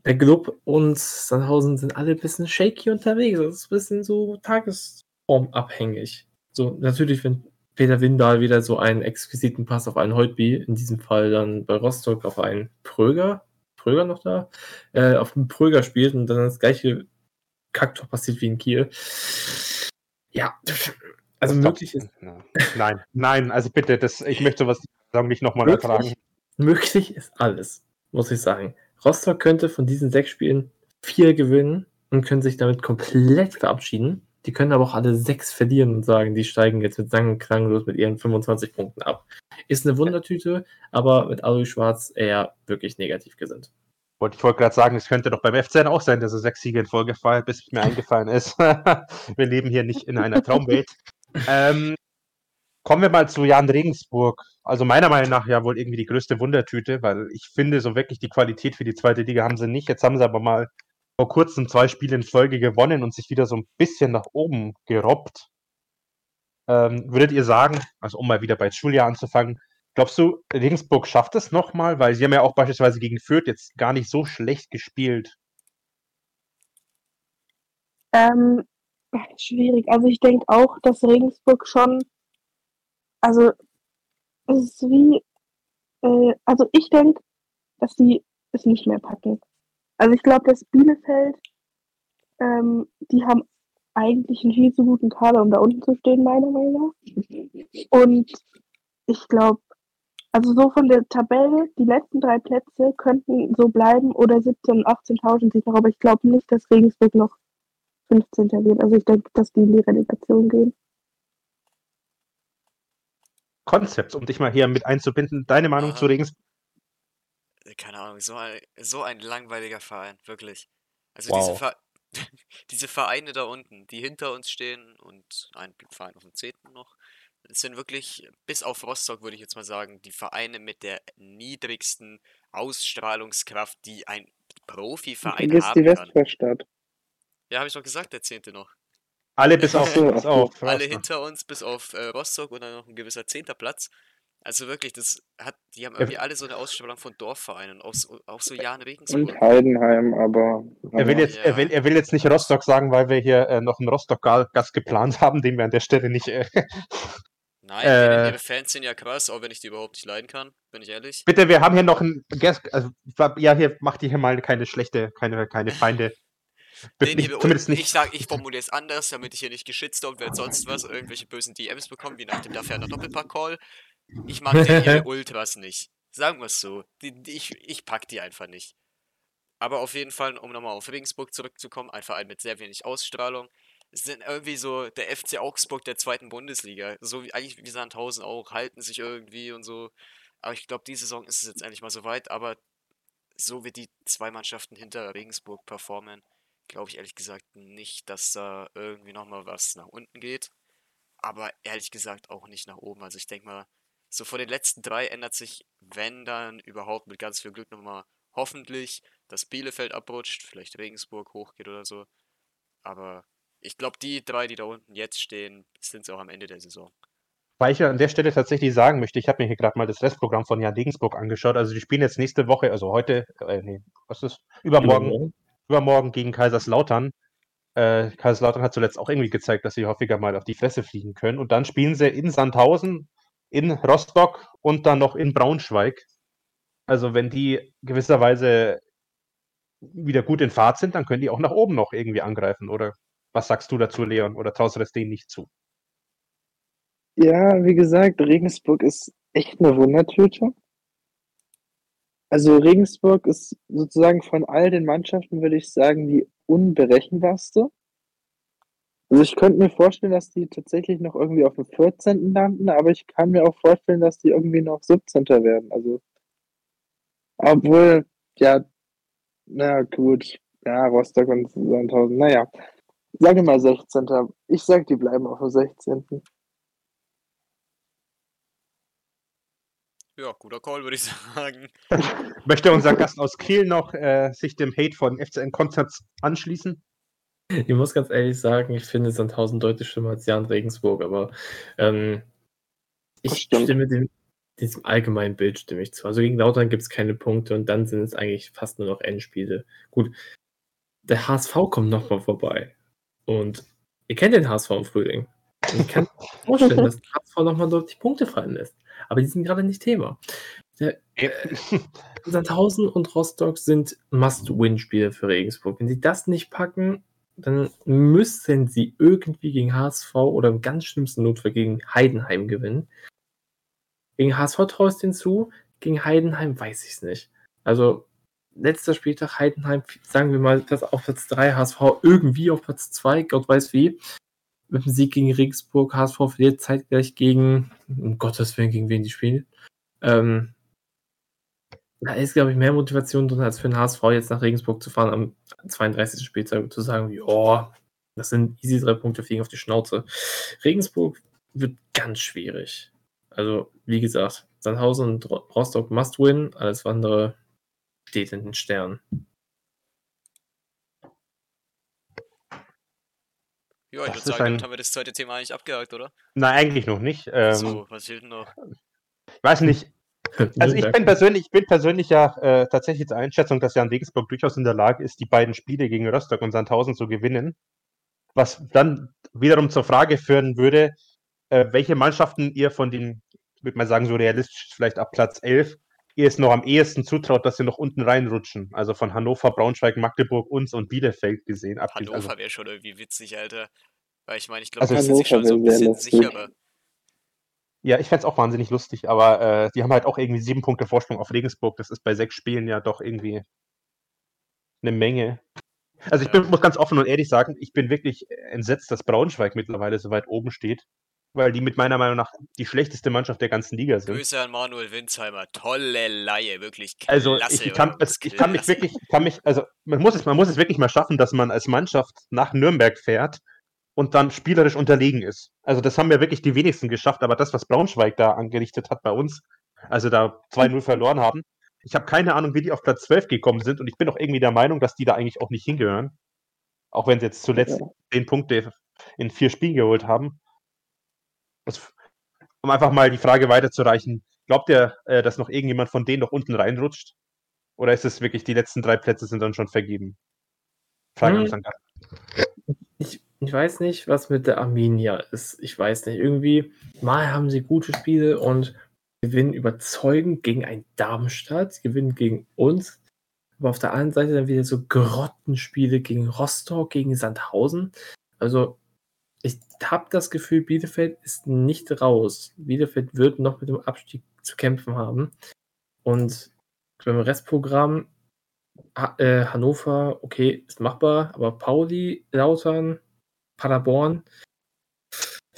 der Club und Sandhausen sind alle ein bisschen shaky unterwegs. Das ist ein bisschen so tagesformabhängig. So, natürlich, wenn Peter Windal wieder so einen exquisiten Pass auf einen Heutby, in diesem Fall dann bei Rostock auf einen Pröger, Pröger noch da, äh, auf einen Pröger spielt und dann das gleiche Kaktor passiert wie in Kiel. Ja, also das möglich ist. Nein, nein, also bitte, das, ich möchte was sagen, nicht nochmal ertragen. Möglich ist alles, muss ich sagen. Rostock könnte von diesen sechs Spielen vier gewinnen und können sich damit komplett verabschieden. Die können aber auch alle sechs verlieren und sagen, die steigen jetzt mit sang- klanglos mit ihren 25 Punkten ab. Ist eine Wundertüte, aber mit Alois Schwarz eher wirklich negativ gesinnt. Wollte ich wollte gerade sagen, es könnte doch beim FCN auch sein, dass er sechs Siege in Folge feiert, bis mir eingefallen ist. Wir leben hier nicht in einer Traumwelt. ähm, Kommen wir mal zu Jan Regensburg. Also meiner Meinung nach ja wohl irgendwie die größte Wundertüte, weil ich finde, so wirklich die Qualität für die zweite Liga haben sie nicht. Jetzt haben sie aber mal vor kurzem zwei Spiele in Folge gewonnen und sich wieder so ein bisschen nach oben gerobbt. Ähm, würdet ihr sagen, also um mal wieder bei Schuljahr anzufangen, glaubst du, Regensburg schafft es nochmal? Weil sie haben ja auch beispielsweise gegen Fürth jetzt gar nicht so schlecht gespielt. Ähm, schwierig. Also ich denke auch, dass Regensburg schon also, es ist wie, äh, also ich denke, dass die es nicht mehr packen. Also ich glaube, dass Bielefeld, ähm, die haben eigentlich einen viel zu guten Kader, um da unten zu stehen, meiner Meinung nach. Und ich glaube, also so von der Tabelle, die letzten drei Plätze könnten so bleiben oder 17.000 und 18.000 sicher, aber ich glaube nicht, dass Regensburg noch 15. wird. Also ich denke, dass die in die Relegation gehen. Konzepts, um dich mal hier mit einzubinden. Deine Meinung Aha. zu Regensburg? Keine Ahnung, so ein, so ein langweiliger Verein, wirklich. Also Wow. diese, Ver diese Vereine da unten, die hinter uns stehen und ein Verein auf dem 10. noch, das sind wirklich, bis auf Rostock würde ich jetzt mal sagen, die Vereine mit der niedrigsten Ausstrahlungskraft, die ein Profiverein die haben kann. Westfahrstadt. Ja, habe ich doch gesagt, der 10. noch. Alle bis auf, so, bis auf Alle Rostock. hinter uns, bis auf äh, Rostock und dann noch ein gewisser 10. Platz. Also wirklich, das hat, die haben Ja. irgendwie alle so eine Ausstrahlung von Dorfvereinen, auch so, auch so Jan Und Regensburg. Heidenheim, aber. Er will, jetzt, er, will, er will jetzt nicht Rostock sagen, weil wir hier äh, noch einen Rostock-Gast geplant haben, den wir an der Stelle nicht. Äh, Nein, Äh. ihre, Fans sind ja krass, auch wenn ich die überhaupt nicht leiden kann, bin ich ehrlich. bitte, wir haben hier noch einen Gast. Also, ja, hier macht ihr hier mal keine schlechte, keine, keine Feinde. Den Nicht- zumindest ich nicht. sag, ich formuliere es anders, damit ich hier nicht geschitstormt werde, sonst was, irgendwelche bösen DMs bekommen, wie nach dem Daferner Doppelpack-Call. Ich mag ihre Ultras nicht. Sagen wir es so. Die, die, ich, ich pack die einfach nicht. Aber auf jeden Fall, um nochmal auf Regensburg zurückzukommen, ein Verein mit sehr wenig Ausstrahlung. Es sind irgendwie so der FC Augsburg der zweiten Bundesliga. So wie eigentlich wie Sandhausen auch, halten sich irgendwie und so. Aber ich glaube, die Saison ist es jetzt endlich mal so weit. Aber so wie die zwei Mannschaften hinter Regensburg performen, glaube ich ehrlich gesagt nicht, dass da irgendwie nochmal was nach unten geht. Aber ehrlich gesagt auch nicht nach oben. Also ich denke mal, so vor den letzten drei ändert sich, wenn dann überhaupt mit ganz viel Glück nochmal hoffentlich, dass Bielefeld abrutscht, vielleicht Regensburg hochgeht oder so. Aber ich glaube, die drei, die da unten jetzt stehen, sind es auch am Ende der Saison. Weil ich an der Stelle tatsächlich sagen möchte, ich habe mir hier gerade mal das Restprogramm von Jan Regensburg angeschaut. Also die spielen jetzt nächste Woche, also heute, äh, nee, was ist? Übermorgen, übermorgen, übermorgen gegen Kaiserslautern. Äh, Kaiserslautern hat zuletzt auch irgendwie gezeigt, dass sie häufiger mal auf die Fresse fliegen können. Und dann spielen sie in Sandhausen, in Rostock und dann noch in Braunschweig. Also wenn die gewisserweise wieder gut in Fahrt sind, dann können die auch nach oben noch irgendwie angreifen. Oder was sagst du dazu, Leon? Oder traust du das denen nicht zu? Ja, wie gesagt, Regensburg ist echt eine Wundertüte. Also Regensburg ist sozusagen von all den Mannschaften, würde ich sagen, die unberechenbarste. Also ich könnte mir vorstellen, dass die tatsächlich noch irgendwie auf dem 14. landen, aber ich kann mir auch vorstellen, dass die irgendwie noch 17. werden. Also, obwohl, ja, na gut, ja, Rostock und Sandhausen, naja, sage mal 16. Ich sag, die bleiben auf dem 16. Ja, guter Call, würde ich sagen. Möchte unser Gast aus Kiel noch äh, sich dem Hate von FCN Konstanz anschließen? Ich muss ganz ehrlich sagen, ich finde Sandhausen deutlich schlimmer als Jan Regensburg, aber ähm, ich stimme dem, diesem allgemeinen Bild stimme ich zu. Also gegen Lautern gibt es keine Punkte und dann sind es eigentlich fast nur noch Endspiele. Gut, der HSV kommt nochmal vorbei. Und ihr kennt den HSV im Frühling. Und ich kann mir vorstellen, dass der HSV nochmal deutlich Punkte fallen lässt. Aber die sind gerade nicht Thema. Der, äh, Sandhausen und Rostock sind Must-Win-Spiele für Regensburg. Wenn sie das nicht packen, dann müssen sie irgendwie gegen HSV oder im ganz schlimmsten Notfall gegen Heidenheim gewinnen. Gegen HSV traue ich den zu, gegen Heidenheim weiß ich es nicht. Also, letzter Spieltag Heidenheim, sagen wir mal, das auf Platz 3, HSV irgendwie auf Platz 2, Gott weiß wie. Mit dem Sieg gegen Regensburg, HSV verliert zeitgleich gegen, um Gottes Willen, gegen wen die spielen. Ähm, da ist, glaube ich, mehr Motivation drin, als für den HSV jetzt nach Regensburg zu fahren am 32. Spieltag zu sagen, ja, das sind easy drei Punkte, fliegen auf die Schnauze. Regensburg wird ganz schwierig. Also, wie gesagt, Sandhausen und Rostock must win, alles andere steht in den Sternen. Ja, ich würde sagen, ein... damit haben wir das zweite Thema eigentlich abgehakt, oder? Nein, eigentlich noch nicht. Ähm, so, was fehlt denn noch? Ich weiß nicht, also ich bin persönlich, ich bin persönlich ja äh, tatsächlich der Einschätzung, dass Jan Regensburg durchaus in der Lage ist, die beiden Spiele gegen Rostock und Sandhausen zu gewinnen. Was dann wiederum zur Frage führen würde, äh, welche Mannschaften ihr von den, ich würde mal sagen, so realistisch vielleicht ab Platz 11, ihr es noch am ehesten zutraut, dass sie noch unten reinrutschen. Also von Hannover, Braunschweig, Magdeburg, uns und Bielefeld gesehen. Hannover also, wäre schon irgendwie witzig, Alter. Weil ich meine, ich glaube, also die sind sich schon so ein bisschen sicherer. Ja, ich fände es auch wahnsinnig lustig, aber äh, die haben halt auch irgendwie sieben Punkte Vorsprung auf Regensburg. Das ist bei sechs Spielen ja doch irgendwie eine Menge. Also ich bin, muss ganz offen und ehrlich sagen, ich bin wirklich entsetzt, dass Braunschweig mittlerweile so weit oben steht, weil die mit meiner Meinung nach die schlechteste Mannschaft der ganzen Liga sind. Grüße an Manuel Winsheimer, tolle Laie, wirklich klasse. Also ich, ich, kann, es, ich kann mich wirklich, kann mich, also man muss es, man muss es wirklich mal schaffen, dass man als Mannschaft nach Nürnberg fährt und dann spielerisch unterlegen ist. Also das haben ja wirklich die wenigsten geschafft, aber das, was Braunschweig da angerichtet hat bei uns, also da 2-0 verloren haben, ich habe keine Ahnung, wie die auf Platz 12 gekommen sind und ich bin auch irgendwie der Meinung, dass die da eigentlich auch nicht hingehören. Auch wenn sie jetzt zuletzt ja. 10 Punkte in vier Spielen geholt haben. Das, um einfach mal die Frage weiterzureichen, glaubt ihr, äh, dass noch irgendjemand von denen noch unten reinrutscht? Oder ist es wirklich, die letzten drei Plätze sind dann schon vergeben? Frage hm. an ich weiß nicht, was mit der Arminia ist. Ich weiß nicht. Irgendwie, mal haben sie gute Spiele und gewinnen überzeugend gegen ein Darmstadt, gewinnen gegen uns. Aber auf der anderen Seite dann wieder so Grottenspiele gegen Rostock, gegen Sandhausen. Also, ich habe das Gefühl, Bielefeld ist nicht raus. Bielefeld wird noch mit dem Abstieg zu kämpfen haben. Und beim Restprogramm äh, Hannover, okay, ist machbar, aber Pauli, Lautern, Paderborn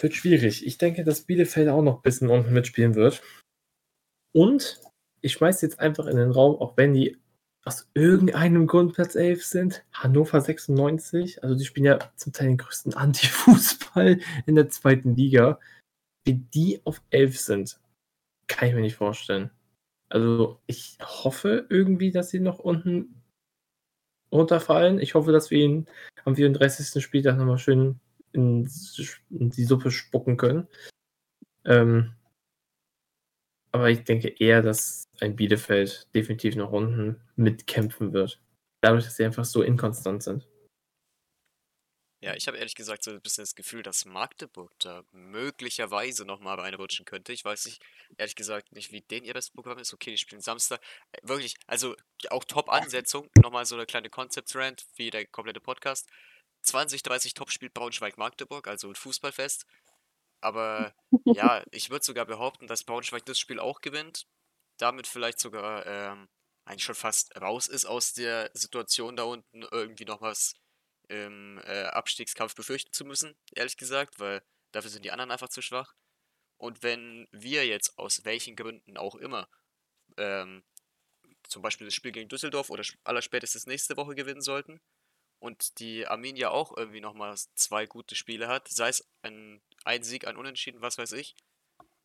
wird schwierig. Ich denke, dass Bielefeld auch noch ein bisschen unten mitspielen wird. Und ich schmeiße jetzt einfach in den Raum, auch wenn die aus irgendeinem Grund Platz 11 sind, Hannover 96, also die spielen ja zum Teil den größten Anti-Fußball in der zweiten Liga. Wie die auf 11 sind, kann ich mir nicht vorstellen. Also ich hoffe irgendwie, dass sie noch unten runterfallen. Ich hoffe, dass wir ihn am 34. Spieltag nochmal schön in, die Suppe spucken können. Ähm, aber ich denke eher, dass ein Bielefeld definitiv noch unten mitkämpfen wird. Dadurch, dass sie einfach so inkonstant sind. Ja, ich habe ehrlich gesagt so ein bisschen das Gefühl, dass Magdeburg da möglicherweise nochmal reinrutschen könnte. Ich weiß nicht, ehrlich gesagt, nicht, wie denen ihr das Programm ist. Okay, die spielen Samstag. Äh, wirklich, also auch Top-Ansetzung. Nochmal so eine kleine Concept-Rand, wie der komplette Podcast. 20, 30 Top spielt Braunschweig-Magdeburg, also ein Fußballfest. Aber ja, ich würde sogar behaupten, dass Braunschweig das Spiel auch gewinnt. Damit vielleicht sogar ähm, eigentlich schon fast raus ist aus der Situation da unten, irgendwie noch was im äh, Abstiegskampf befürchten zu müssen, ehrlich gesagt, weil dafür sind die anderen einfach zu schwach. Und wenn wir jetzt aus welchen Gründen auch immer ähm, zum Beispiel das Spiel gegen Düsseldorf oder allerspätestens nächste Woche gewinnen sollten und die Arminia auch irgendwie nochmal zwei gute Spiele hat, sei es ein ein Sieg, ein Unentschieden, was weiß ich.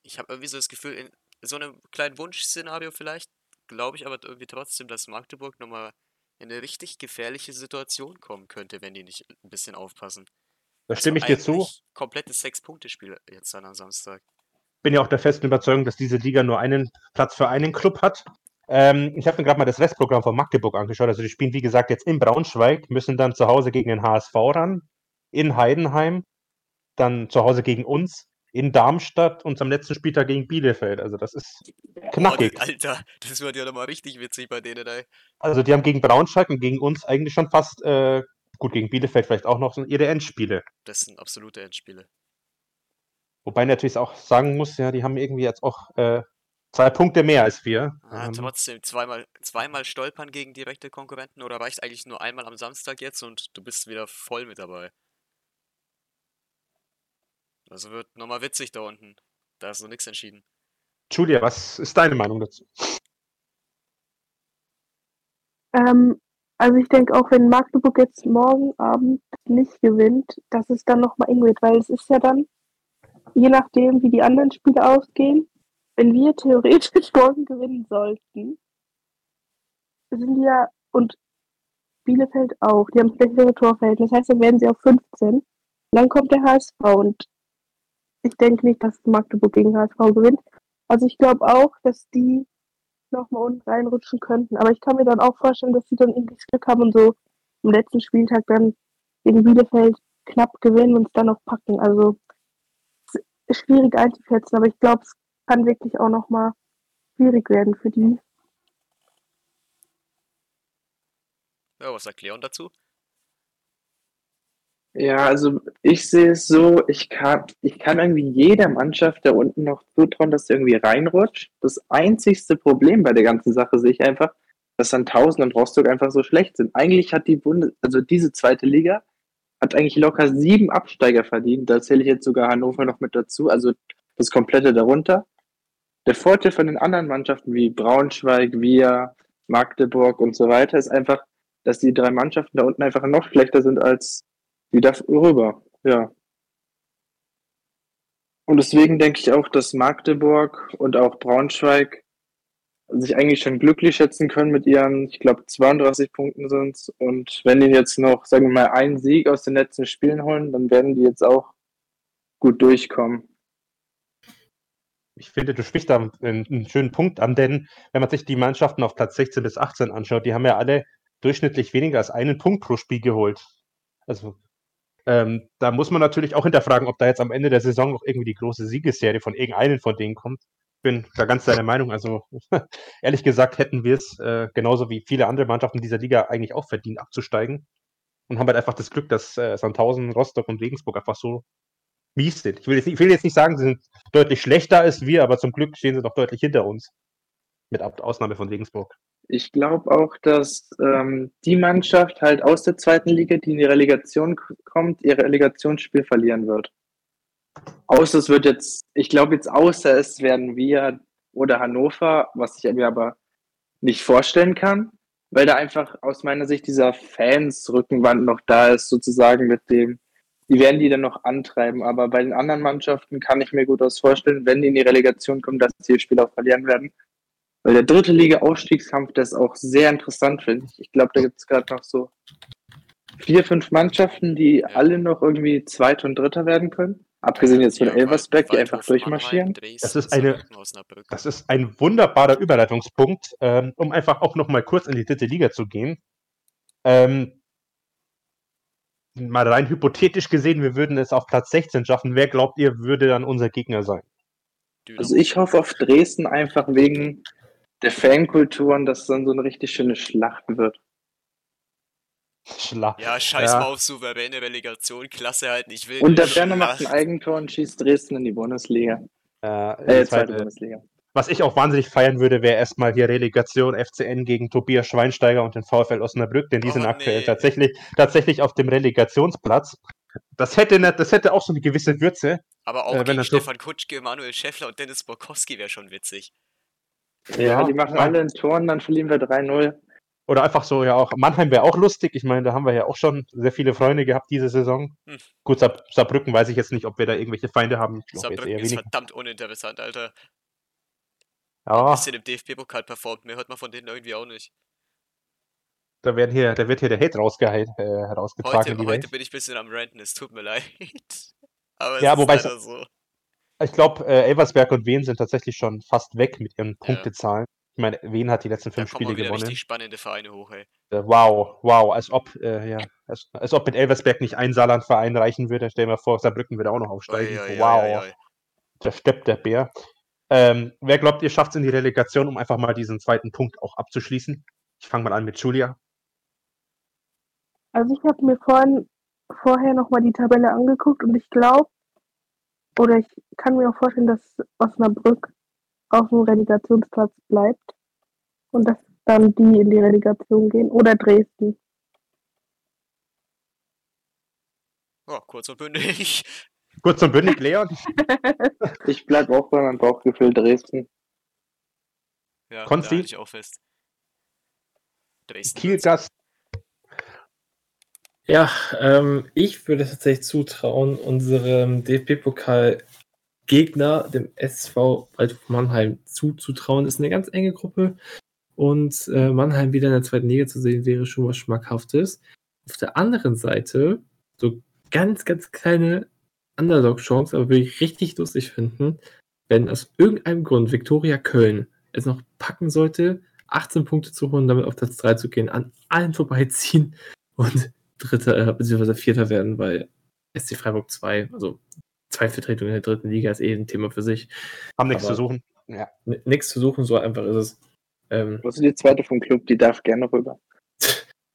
Ich habe irgendwie so das Gefühl, in so einem kleinen Wunschszenario vielleicht, glaube ich aber irgendwie trotzdem, dass Magdeburg nochmal in eine richtig gefährliche Situation kommen könnte, wenn die nicht ein bisschen aufpassen. Da stimme also ich dir zu. Komplettes Sechs-Punkte-Spiel jetzt dann am Samstag. Bin ja auch der festen Überzeugung, dass diese Liga nur einen Platz für einen Club hat. Ähm, ich habe mir gerade mal das Restprogramm von Magdeburg angeschaut. Also die spielen, wie gesagt, jetzt in Braunschweig, müssen dann zu Hause gegen den HSV ran, in Heidenheim, dann zu Hause gegen uns, in Darmstadt und am letzten Spieltag gegen Bielefeld. Also das ist knackig. Oh, Alter, das wird ja nochmal richtig witzig bei denen, ey. Also die haben gegen Braunschweig und gegen uns eigentlich schon fast, äh, gut, gegen Bielefeld vielleicht auch noch ihre Endspiele. Das sind absolute Endspiele. Wobei natürlich auch sagen muss, ja, die haben irgendwie jetzt auch äh, zwei Punkte mehr als wir. Ah, ähm, trotzdem, zweimal, zweimal stolpern gegen direkte Konkurrenten oder reicht eigentlich nur einmal am Samstag jetzt und du bist wieder voll mit dabei? Das wird nochmal witzig da unten. Da ist noch nichts entschieden. Julia, was ist deine Meinung dazu? Ähm, also ich denke auch, wenn Magdeburg jetzt morgen Abend nicht gewinnt, dass es dann nochmal eng wird, weil es ist ja dann, je nachdem, wie die anderen Spiele ausgehen, wenn wir theoretisch morgen gewinnen sollten, sind wir ja, und Bielefeld auch, die haben schlechtere Torverhältnis, das heißt, dann werden sie auf 15. Und dann kommt der HSV und ich denke nicht, dass Magdeburg gegen HSV gewinnt. Also ich glaube auch, dass die nochmal unten reinrutschen könnten. Aber ich kann mir dann auch vorstellen, dass sie dann irgendwie das Glück haben und so am letzten Spieltag dann gegen Bielefeld knapp gewinnen und es dann auch packen. Also schwierig einzuschätzen, aber ich glaube, es kann wirklich auch nochmal schwierig werden für die. Ja, was sagt Leon dazu? Ja, also ich sehe es so, ich kann, ich kann irgendwie jeder Mannschaft da unten noch zutrauen, dass sie irgendwie reinrutscht. Das einzigste Problem bei der ganzen Sache sehe ich einfach, dass Sandhausen und Rostock einfach so schlecht sind. Eigentlich hat die Bundes, also diese zweite Liga, hat eigentlich locker sieben Absteiger verdient. Da zähle ich jetzt sogar Hannover noch mit dazu, also das komplette darunter. Der Vorteil von den anderen Mannschaften wie Braunschweig, Wir, Magdeburg und so weiter ist einfach, dass die drei Mannschaften da unten einfach noch schlechter sind als wieder rüber, ja. Und deswegen denke ich auch, dass Magdeburg und auch Braunschweig sich eigentlich schon glücklich schätzen können mit ihren, ich glaube, 32 Punkten sind. Und wenn die jetzt noch, sagen wir mal, einen Sieg aus den letzten Spielen holen, dann werden die jetzt auch gut durchkommen. Ich finde, du sprichst da einen, einen schönen Punkt an, denn wenn man sich die Mannschaften auf Platz 16 bis 18 anschaut, die haben ja alle durchschnittlich weniger als einen Punkt pro Spiel geholt. Also ähm, da muss man natürlich auch hinterfragen, ob da jetzt am Ende der Saison noch irgendwie die große Siegesserie von irgendeinen von denen kommt. Ich bin da ganz deiner Meinung. Also ehrlich gesagt hätten wir es äh, genauso wie viele andere Mannschaften dieser Liga eigentlich auch verdient abzusteigen und haben halt einfach das Glück, dass äh, Sandhausen, Rostock und Regensburg einfach so mies sind. Ich will, jetzt, ich will jetzt nicht sagen, sie sind deutlich schlechter als wir, aber zum Glück stehen sie noch deutlich hinter uns. Mit Ausnahme von Regensburg. Ich glaube auch, dass ähm, die Mannschaft halt aus der zweiten Liga, die in die Relegation kommt, ihr Relegationsspiel verlieren wird. Außer es wird jetzt, ich glaube jetzt außer es werden wir oder Hannover, was ich mir aber nicht vorstellen kann, weil da einfach aus meiner Sicht dieser Fans-Rückenwand noch da ist, sozusagen mit dem, die werden die dann noch antreiben. Aber bei den anderen Mannschaften kann ich mir gut was vorstellen, wenn die in die Relegation kommen, dass sie ihr Spiel auch verlieren werden. Weil der dritte Liga-Aufstiegskampf, das ist auch sehr interessant, finde ich. Ich glaube, da gibt es gerade noch so vier, fünf Mannschaften, die alle noch irgendwie Zweiter und Dritter werden können. Abgesehen jetzt von Ja, Elversberg, die einfach durchmarschieren. Das ist eine-. Das ist ein wunderbarer Überleitungspunkt, ähm, um einfach auch noch mal kurz in die dritte Liga zu gehen. Ähm, mal rein hypothetisch gesehen, wir würden es auf Platz 16 schaffen. Wer glaubt ihr, würde dann unser Gegner sein? Also ich hoffe auf Dresden einfach wegen der Fankultur und dass es dann so eine richtig schöne Schlacht wird. Schla ja, scheiß Ja. mal auf souveräne Relegation, Klasse halten, ich will. Und der Werner macht ein Schlacht. Eigentor und schießt Dresden in die Bundesliga. äh, Äh, zweite zweite- Bundesliga. Was ich auch wahnsinnig feiern würde, wäre erstmal hier Relegation FCN gegen Tobias Schweinsteiger und den VfL Osnabrück, denn die Oh, sind aktuell nee. tatsächlich, tatsächlich auf dem Relegationsplatz. Das hätte, ne, das hätte auch so eine gewisse Würze. Aber auch äh, wenn gegen Stefan Kutschke, Manuel Schäffler und Dennis Borkowski wäre schon witzig. Ja, die machen alle ein Tor und dann verlieren wir 3-0. Oder einfach so, ja auch. Mannheim wäre auch lustig. Ich meine, da haben wir ja auch schon sehr viele Freunde gehabt diese Saison. Hm. Gut, Saar, Saarbrücken weiß ich jetzt nicht, ob wir da irgendwelche Feinde haben. Ich Saarbrücken eher ist weniger. verdammt uninteressant, Alter. Ja, Bisschen im DFB-Pokal performt, mehr hört man von denen irgendwie auch nicht. da, werden hier, da wird hier der Hate rausgehe äh, herausgetragen. Heute, heute bin ich ein bisschen am Ranten, es tut mir leid. Aber es Ja, ist wobei so. Ich glaube, äh, Elversberg und Wien sind tatsächlich schon fast weg mit ihren Punktezahlen. Ich meine, Wien hat die letzten Da fünf kommen Spiele gewonnen. richtig spannende Vereine hoch, ey. Äh, wow, wow, als ob, äh, ja, als, als ob mit Elversberg nicht ein Saarlandverein reichen würde. Stell dir mal vor, Saarbrücken würde auch noch aufsteigen. Oi, oi, wow, oi. da steppt der Bär. Ähm, wer glaubt, ihr schafft es in die Relegation, um einfach mal diesen zweiten Punkt auch abzuschließen? Ich fange mal an mit Julia. Also ich habe mir vorhin, vorher nochmal die Tabelle angeguckt und ich glaube, oder ich kann mir auch vorstellen, dass Osnabrück auf dem Relegationsplatz bleibt und dass dann die in die Relegation gehen oder Dresden. Oh, kurz und bündig. Kurz und bündig, Leon. Ich bleibe auch bei meinem Bauchgefühl Dresden. Ja, Konsti? da ich auch fest. Dresden. Kiel. Gast. Ja, ähm, ich würde tatsächlich zutrauen, unserem DFB-Pokal-Gegner, dem SV Waldhof Mannheim, zuzutrauen. Ist eine ganz enge Gruppe und äh, Mannheim wieder in der zweiten Liga zu sehen, wäre schon was Schmackhaftes. Auf der anderen Seite, so ganz, ganz kleine Underdog-Chance, aber würde ich richtig lustig finden, wenn aus irgendeinem Grund Viktoria Köln es noch packen sollte, 18 Punkte zu holen, damit auf Platz 3 zu gehen, an allen vorbeiziehen und Dritter äh, bzw. Vierter werden, weil SC Freiburg 2, also zwei Vertretungen in der dritten Liga ist eh ein Thema für sich. Haben nichts zu suchen. Ja. Nichts zu suchen, so einfach ist es. Ähm, Was ist die zweite vom Club? Die darf gerne rüber.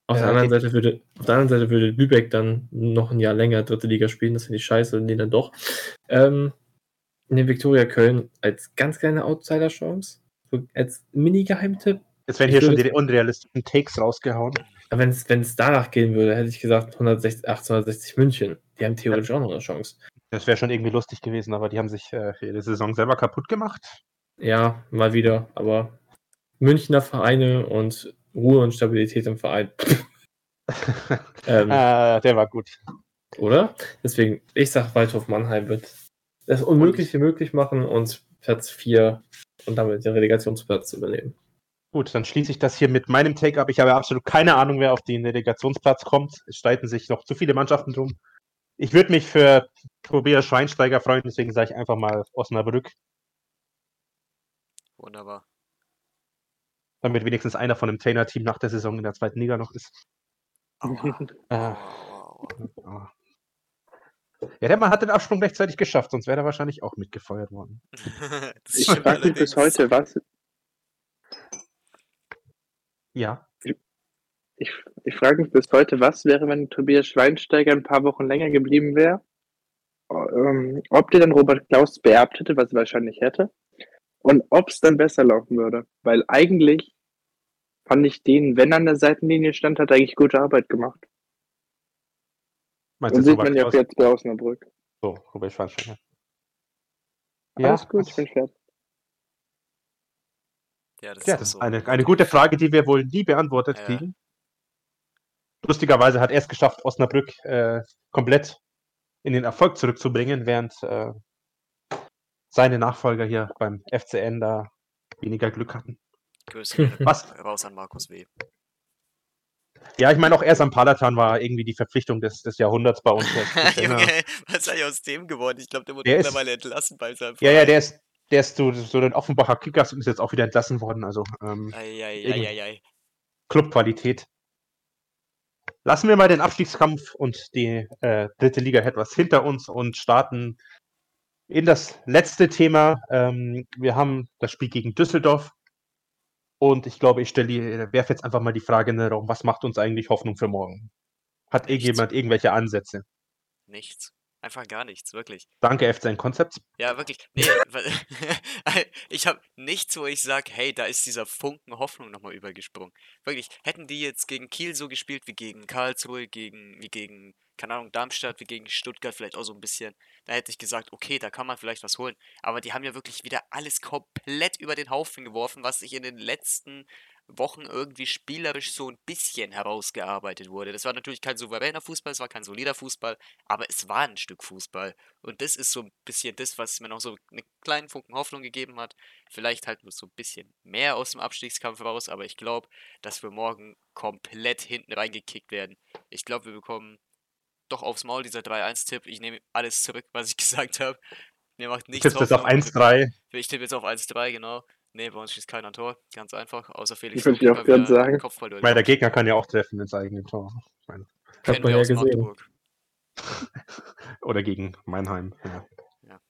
auf, Ja, der anderen okay. Seite würde, auf der anderen Seite würde Lübeck dann noch ein Jahr länger dritte Liga spielen, das finde ich scheiße, nee, dann doch. Ähm, ne, Viktoria Köln als ganz kleine Outsider-Chance, als Mini-Geheimtipp. Jetzt werden hier schon die unrealistischen Takes rausgehauen. Aber wenn es danach gehen würde, hätte ich gesagt 160, 1860 München. Die haben theoretisch auch noch eine Chance. Das wäre schon irgendwie lustig gewesen, aber die haben sich äh, jede Saison selber kaputt gemacht. Ja, mal wieder, aber Münchner Vereine und Ruhe und Stabilität im Verein. ähm, äh, der war gut. Oder? Deswegen, ich sag, Waldhof Mannheim wird das Unmögliche möglich machen und Platz 4 und damit den Relegationsplatz übernehmen. Gut, dann schließe ich das hier mit meinem Take ab. Ich habe absolut keine Ahnung, wer auf den Relegationsplatz kommt. Es streiten sich noch zu viele Mannschaften drum. Ich würde mich für Tobias Schweinsteiger freuen, deswegen sage ich einfach mal Osnabrück, Wunderbar. damit wenigstens einer von dem Trainerteam nach der Saison in der zweiten Liga noch ist. Äh, ja, der Mann hat den Absprung rechtzeitig geschafft, sonst wäre er wahrscheinlich auch mitgefeuert worden. Ich frage mich bis heute, was. Ja. Ich, ich frage mich bis heute, was wäre, wenn Tobias Schweinsteiger ein paar Wochen länger geblieben wäre? Ähm, ob der dann Robert Klaus beerbt hätte, was er wahrscheinlich hätte. und ob es dann besser laufen würde. Weil eigentlich fand ich den, wenn er an der Seitenlinie stand, hat er eigentlich gute Arbeit gemacht. Meinst Und sieht man ja auch jetzt bei Osnabrück. So, Robert Schwanstein. Alles gut, ich bin fertig. Ja, das Ja, ist das ist so. eine, eine gute Frage, die wir wohl nie beantwortet Ja. kriegen. Lustigerweise hat er es geschafft, Osnabrück äh, komplett in den Erfolg zurückzubringen, während äh, seine Nachfolger hier beim FCN da weniger Glück hatten. Grüße Was? raus an Markus W. Ja, ich meine, auch er Sam Palatan war irgendwie die Verpflichtung des, des Jahrhunderts bei uns. ist Junge, was ist eigentlich aus dem geworden? Ich glaube, der wurde Der ist- mittlerweile entlassen bei seinem ja, ja, der ist, der ist so, so den Offenbacher Kickers und ist jetzt auch wieder entlassen worden. Also ähm. Clubqualität. Lassen wir mal den Abstiegskampf und die äh, dritte Liga etwas hinter uns und starten in das letzte Thema. Ähm, wir haben das Spiel gegen Düsseldorf. Und ich glaube, ich stelle, werfe jetzt einfach mal die Frage in den Raum, was macht uns eigentlich Hoffnung für morgen? Hat Nichts. irgendjemand irgendwelche Ansätze? Nichts. Einfach gar nichts, wirklich. Danke, F sein Konzept. Ja, wirklich. Nee, ich habe nichts, wo ich sage, hey, da ist dieser Funken Hoffnung nochmal übergesprungen. Wirklich, hätten die jetzt gegen Kiel so gespielt wie gegen Karlsruhe, gegen, wie gegen, keine Ahnung, Darmstadt, wie gegen Stuttgart vielleicht auch so ein bisschen, da hätte ich gesagt, okay, da kann man vielleicht was holen. Aber die haben ja wirklich wieder alles komplett über den Haufen geworfen, was sich in den letzten Wochen irgendwie spielerisch so ein bisschen herausgearbeitet wurde. Das war natürlich kein souveräner Fußball, es war kein solider Fußball, aber es war ein Stück Fußball. Und das ist so ein bisschen das, was mir noch so einen kleinen Funken Hoffnung gegeben hat. Vielleicht halt nur so ein bisschen mehr aus dem Abstiegskampf raus, aber ich glaube, dass wir morgen komplett hinten reingekickt werden. Ich glaube, wir bekommen doch aufs Maul dieser 3-1-Tipp. Ich nehme alles zurück, was ich gesagt habe. Mir macht nichts Tippst jetzt auf Hoffnung. 1-3. Ich tippe jetzt auf 1-3, genau. Nee, bei uns schießt keiner ein Tor. Ganz einfach. Außer Felix. Ich wollte Lobrecht auch wieder sagen. Weil der macht. Gegner kann ja auch treffen ins eigene Tor. Ich meine, Kennen man ja gesehen. Magdeburg. Oder gegen Mannheim. Ja. Ja.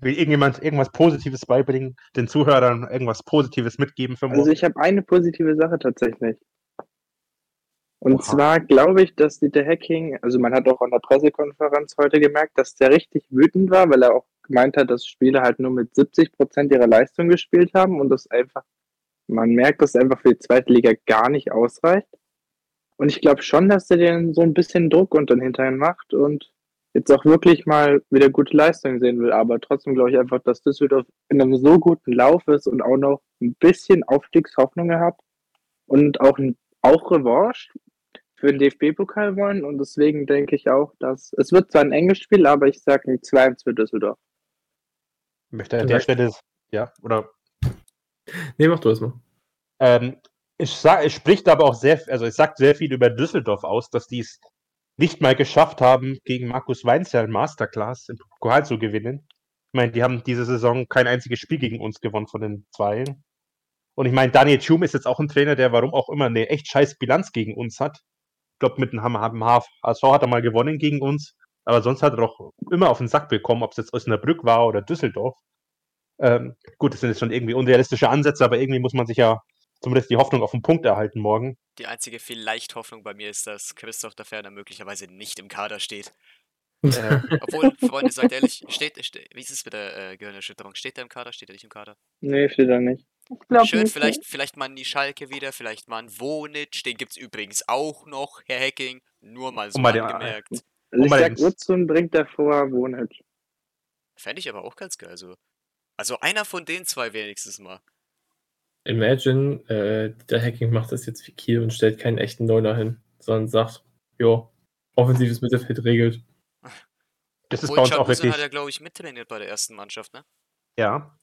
Will irgendjemand irgendwas Positives beibringen, den Zuhörern irgendwas Positives mitgeben für morgen? Also ich habe eine positive Sache tatsächlich. Und Oha. zwar glaube ich, dass Dieter Hacking, also man hat auch an der Pressekonferenz heute gemerkt, dass der richtig wütend war, weil er auch gemeint hat, dass Spieler halt nur mit 70 Prozent ihrer Leistung gespielt haben und das einfach, man merkt, dass es einfach für die zweite Liga gar nicht ausreicht. Und ich glaube schon, dass er den so ein bisschen Druck unter den Hintern macht und jetzt auch wirklich mal wieder gute Leistung sehen will. Aber trotzdem glaube ich einfach, dass Düsseldorf in einem so guten Lauf ist und auch noch ein bisschen Aufstiegshoffnungen hat und auch, auch Revanche für den DFB-Pokal wollen. Und deswegen denke ich auch, dass es wird zwar ein enges Spiel, aber ich sage ein 2-1 für Düsseldorf. Ich möchte an der Stelle, ja, oder Nee, mach du es mal. Ähm, es, sa- es spricht aber auch sehr, also es sagt sehr viel über Düsseldorf aus, dass die es nicht mal geschafft haben, gegen Markus Weinzierl Masterclass im Pokal zu gewinnen. Ich meine, die haben diese Saison kein einziges Spiel gegen uns gewonnen von den zwei. Und ich meine, Daniel Thum ist jetzt auch ein Trainer, der warum auch immer eine echt scheiß Bilanz gegen uns hat. Ich glaube, mit dem HSV hat er mal gewonnen gegen uns, aber sonst hat er doch immer auf den Sack bekommen, ob es jetzt Osnabrück war oder Düsseldorf. Ähm, gut, das sind jetzt schon irgendwie unrealistische Ansätze, aber irgendwie muss man sich ja zumindest die Hoffnung auf den Punkt erhalten morgen. Die einzige vielleicht Hoffnung bei mir ist, dass Christoph der Ferner möglicherweise nicht im Kader steht. Äh, Obwohl, Freunde, sagt ehrlich, steht, ste wie ist es mit der äh, Gehirnerschütterung? Steht er im Kader? Steht er nicht im Kader? Nee, steht da nicht. Schön, nicht. vielleicht, vielleicht mal die Schalke wieder, vielleicht mal ein Wonitsch, den gibt's übrigens auch noch, Herr Hacking. Nur mal so mal den- Also ich sag, Unbedingt. Utzun bringt davor Wohnhütte. Fände ich aber auch ganz geil. So. Also einer von den zwei wenigstens mal. Imagine, äh, der Hacking macht das jetzt wie Kiel und stellt keinen echten Neuner hin, sondern sagt, jo, offensives Mittelfeld regelt. das ist Obwohl bei uns auch wirklich, hat ja, glaube ich, mittrainiert bei der ersten Mannschaft, ne? ja.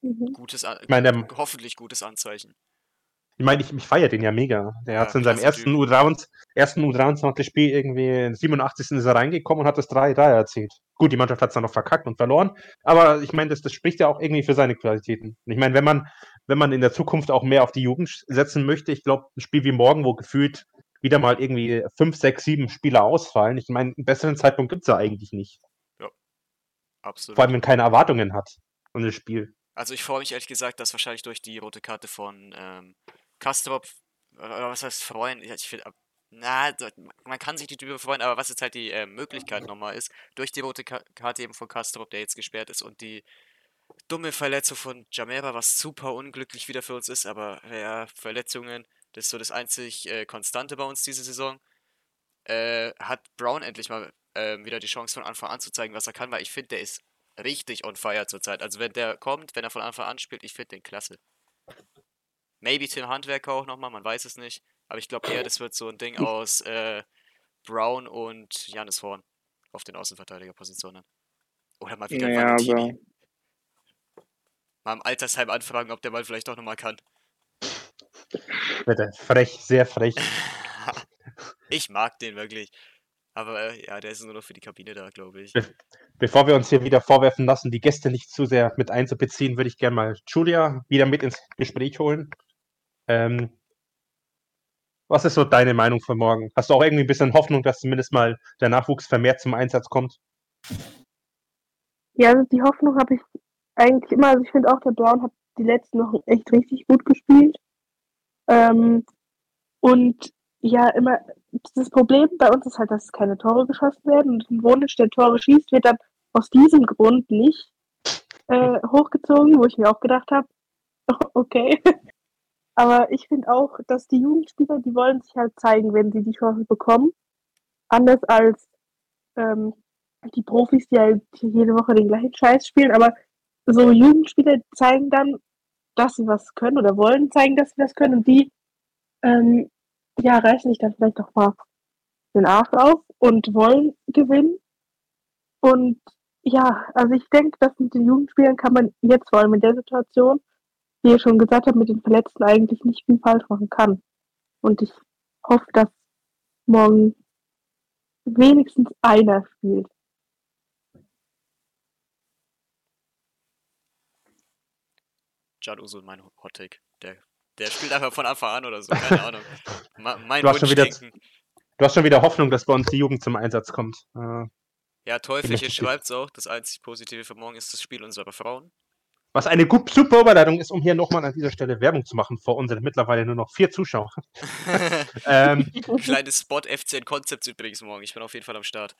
Mhm. Gutes, An- meine, hoffentlich gutes Anzeichen. Ich meine, ich, ich feiere den ja mega. Der Ja, hat in seinem ersten Typ. U23, ersten U23-Spiel irgendwie im 87. ist er reingekommen und hat das 3-3 erzielt. Gut, die Mannschaft hat es dann noch verkackt und verloren, aber ich meine, das, das spricht ja auch irgendwie für seine Qualitäten. Und ich meine, wenn man, wenn man in der Zukunft auch mehr auf die Jugend setzen möchte, ich glaube, ein Spiel wie morgen, wo gefühlt wieder mal irgendwie fünf, sechs, sieben Spieler ausfallen, ich meine, einen besseren Zeitpunkt gibt es ja eigentlich nicht. Absolut. Vor allem, wenn keine Erwartungen hat an das Spiel. Also ich freue mich ehrlich gesagt, dass wahrscheinlich durch die rote Karte von ähm, Kastrop, oder was heißt freuen, Ja, ich finde, na, man kann sich nicht drüber freuen, aber was jetzt halt die äh, Möglichkeit nochmal ist, durch die rote Ka Karte eben von Kastrop, der jetzt gesperrt ist und die dumme Verletzung von Jamera, was super unglücklich wieder für uns ist, aber ja, Verletzungen, das ist so das einzig äh, Konstante bei uns diese Saison. Äh, hat Brown endlich mal äh, wieder die Chance von Anfang an zu zeigen, was er kann, weil ich finde, der ist richtig on fire zurzeit. Also wenn der kommt, wenn er von Anfang an spielt, ich finde den klasse. Maybe Tim Handwerker auch nochmal, man weiß es nicht. Aber ich glaube eher, das wird so ein Ding aus äh, Brown und Janis Horn auf den Außenverteidigerpositionen. Oder mal wieder Ja, Valentini. aber Mal im Altersheim anfragen, ob der mal vielleicht doch nochmal kann. Bitte, frech, sehr frech. ich mag den wirklich. Aber äh, ja, der ist nur noch für die Kabine da, glaube ich. Be- Bevor wir uns hier wieder vorwerfen lassen, die Gäste nicht zu sehr mit einzubeziehen, würde ich gerne mal Julia wieder mit ins Gespräch holen. Ähm, was ist so deine Meinung von morgen? Hast du auch irgendwie ein bisschen Hoffnung, dass zumindest mal der Nachwuchs vermehrt zum Einsatz kommt? Ja, also die Hoffnung habe ich eigentlich immer. Also ich finde auch, der Brown hat die letzten Wochen echt richtig gut gespielt. Ähm, und ja, immer, das Problem bei uns ist halt, dass keine Tore geschossen werden. Und ein Wunsch, der Tore schießt, wird dann aus diesem Grund nicht äh, hochgezogen, wo ich mir auch gedacht habe, okay. Aber ich finde auch, dass die Jugendspieler, die wollen sich halt zeigen, wenn sie die Chance bekommen. Anders als ähm, die Profis, die halt jede Woche den gleichen Scheiß spielen. Aber so Jugendspieler zeigen dann, dass sie was können oder wollen zeigen, dass sie was können. Und die ähm, ja, reißen sich dann vielleicht auch mal den Arsch auf und wollen gewinnen. Und ja, also ich denke, dass mit den Jugendspielern kann man jetzt vor allem in der Situation, wie ihr schon gesagt habt, mit den Verletzten eigentlich nicht viel falsch machen kann. Und ich hoffe, dass morgen wenigstens einer spielt. Jad Usul, mein Hot Take. Der, der spielt einfach von Anfang an oder so, keine Ahnung. Ma- mein Du hast schon wieder-. Du hast schon wieder Hoffnung, dass bei uns die Jugend zum Einsatz kommt. Äh, Ja, Teufelchen ich- schreibt auch, das einzig Positive für morgen ist das Spiel unserer Frauen. Was eine super Überleitung ist, um hier nochmal an dieser Stelle Werbung zu machen vor unseren mittlerweile nur noch vier Zuschauern. ähm, Kleines Spot FCN Concepts übrigens morgen. Ich bin auf jeden Fall am Start.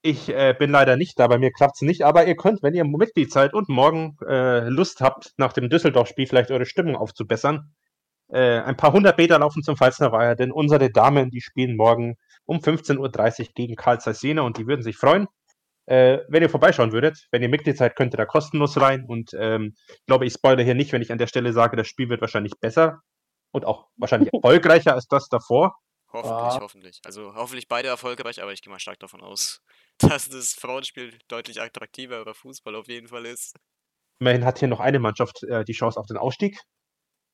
Ich äh, bin leider nicht da, bei mir klappt es nicht, aber ihr könnt, wenn ihr Mitglied seid und morgen äh, Lust habt, nach dem Düsseldorf-Spiel vielleicht eure Stimmung aufzubessern, äh, ein paar hundert Meter laufen zum Pfalzner Weiher, denn unsere Damen, die spielen morgen um 15.30 Uhr gegen Karl Jena und die würden sich freuen, äh, wenn ihr vorbeischauen würdet. Wenn ihr Mitglied seid, könnt ihr da kostenlos rein und ähm, ich glaube, ich spoilere hier nicht, wenn ich an der Stelle sage, das Spiel wird wahrscheinlich besser und auch wahrscheinlich erfolgreicher als das davor. Hoffentlich, Ah. hoffentlich. Also hoffentlich beide erfolgreich, aber ich gehe mal stark davon aus, dass das Frauenspiel deutlich attraktiver über Fußball auf jeden Fall ist. Immerhin hat hier noch eine Mannschaft äh, die Chance auf den Ausstieg.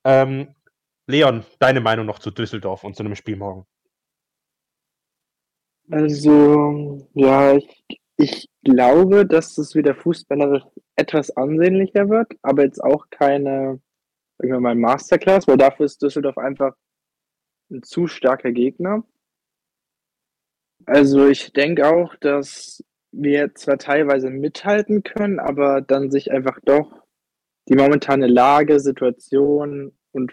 Ähm, Leon, deine Meinung noch zu Düsseldorf und zu einem Spiel morgen? Also, ja, ich, ich glaube, dass es wieder fußballerisch etwas ansehnlicher wird, aber jetzt auch keine, sagen wir mal, Masterclass, weil dafür ist Düsseldorf einfach ein zu starker Gegner. Also ich denke auch, dass wir zwar teilweise mithalten können, aber dann sich einfach doch die momentane Lage, Situation und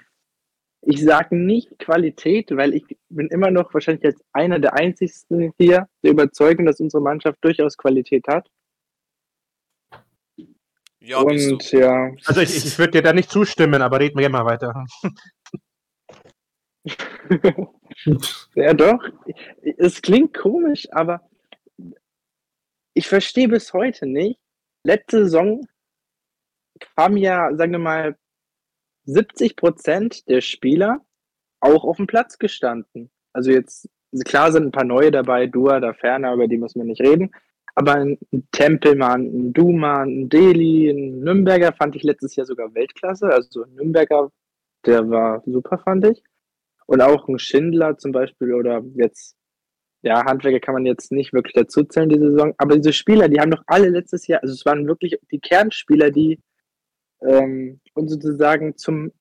ich sage nicht Qualität, weil ich bin immer noch wahrscheinlich als einer der einzigsten hier der Überzeugung, dass unsere Mannschaft durchaus Qualität hat. Ja, bist du. und ja, Also ich, ich, würde dir da nicht zustimmen, aber reden wir gerne mal weiter. ja doch, es klingt komisch, aber ich verstehe bis heute nicht. Letzte Saison haben ja, sagen wir mal, 70 Prozent der Spieler auch auf dem Platz gestanden. Also jetzt, klar sind ein paar neue dabei, Dua, da Ferner, über die müssen wir nicht reden. Aber ein Tempelmann, ein Duman, ein Deli, ein Nürnberger fand ich letztes Jahr sogar Weltklasse. Also ein Nürnberger, der war super, fand ich. Und auch ein Schindler zum Beispiel oder jetzt, ja, Handwerker kann man jetzt nicht wirklich dazu zählen, diese Saison. Aber diese Spieler, die haben doch alle letztes Jahr, also es waren wirklich die Kernspieler, die ähm, uns sozusagen zum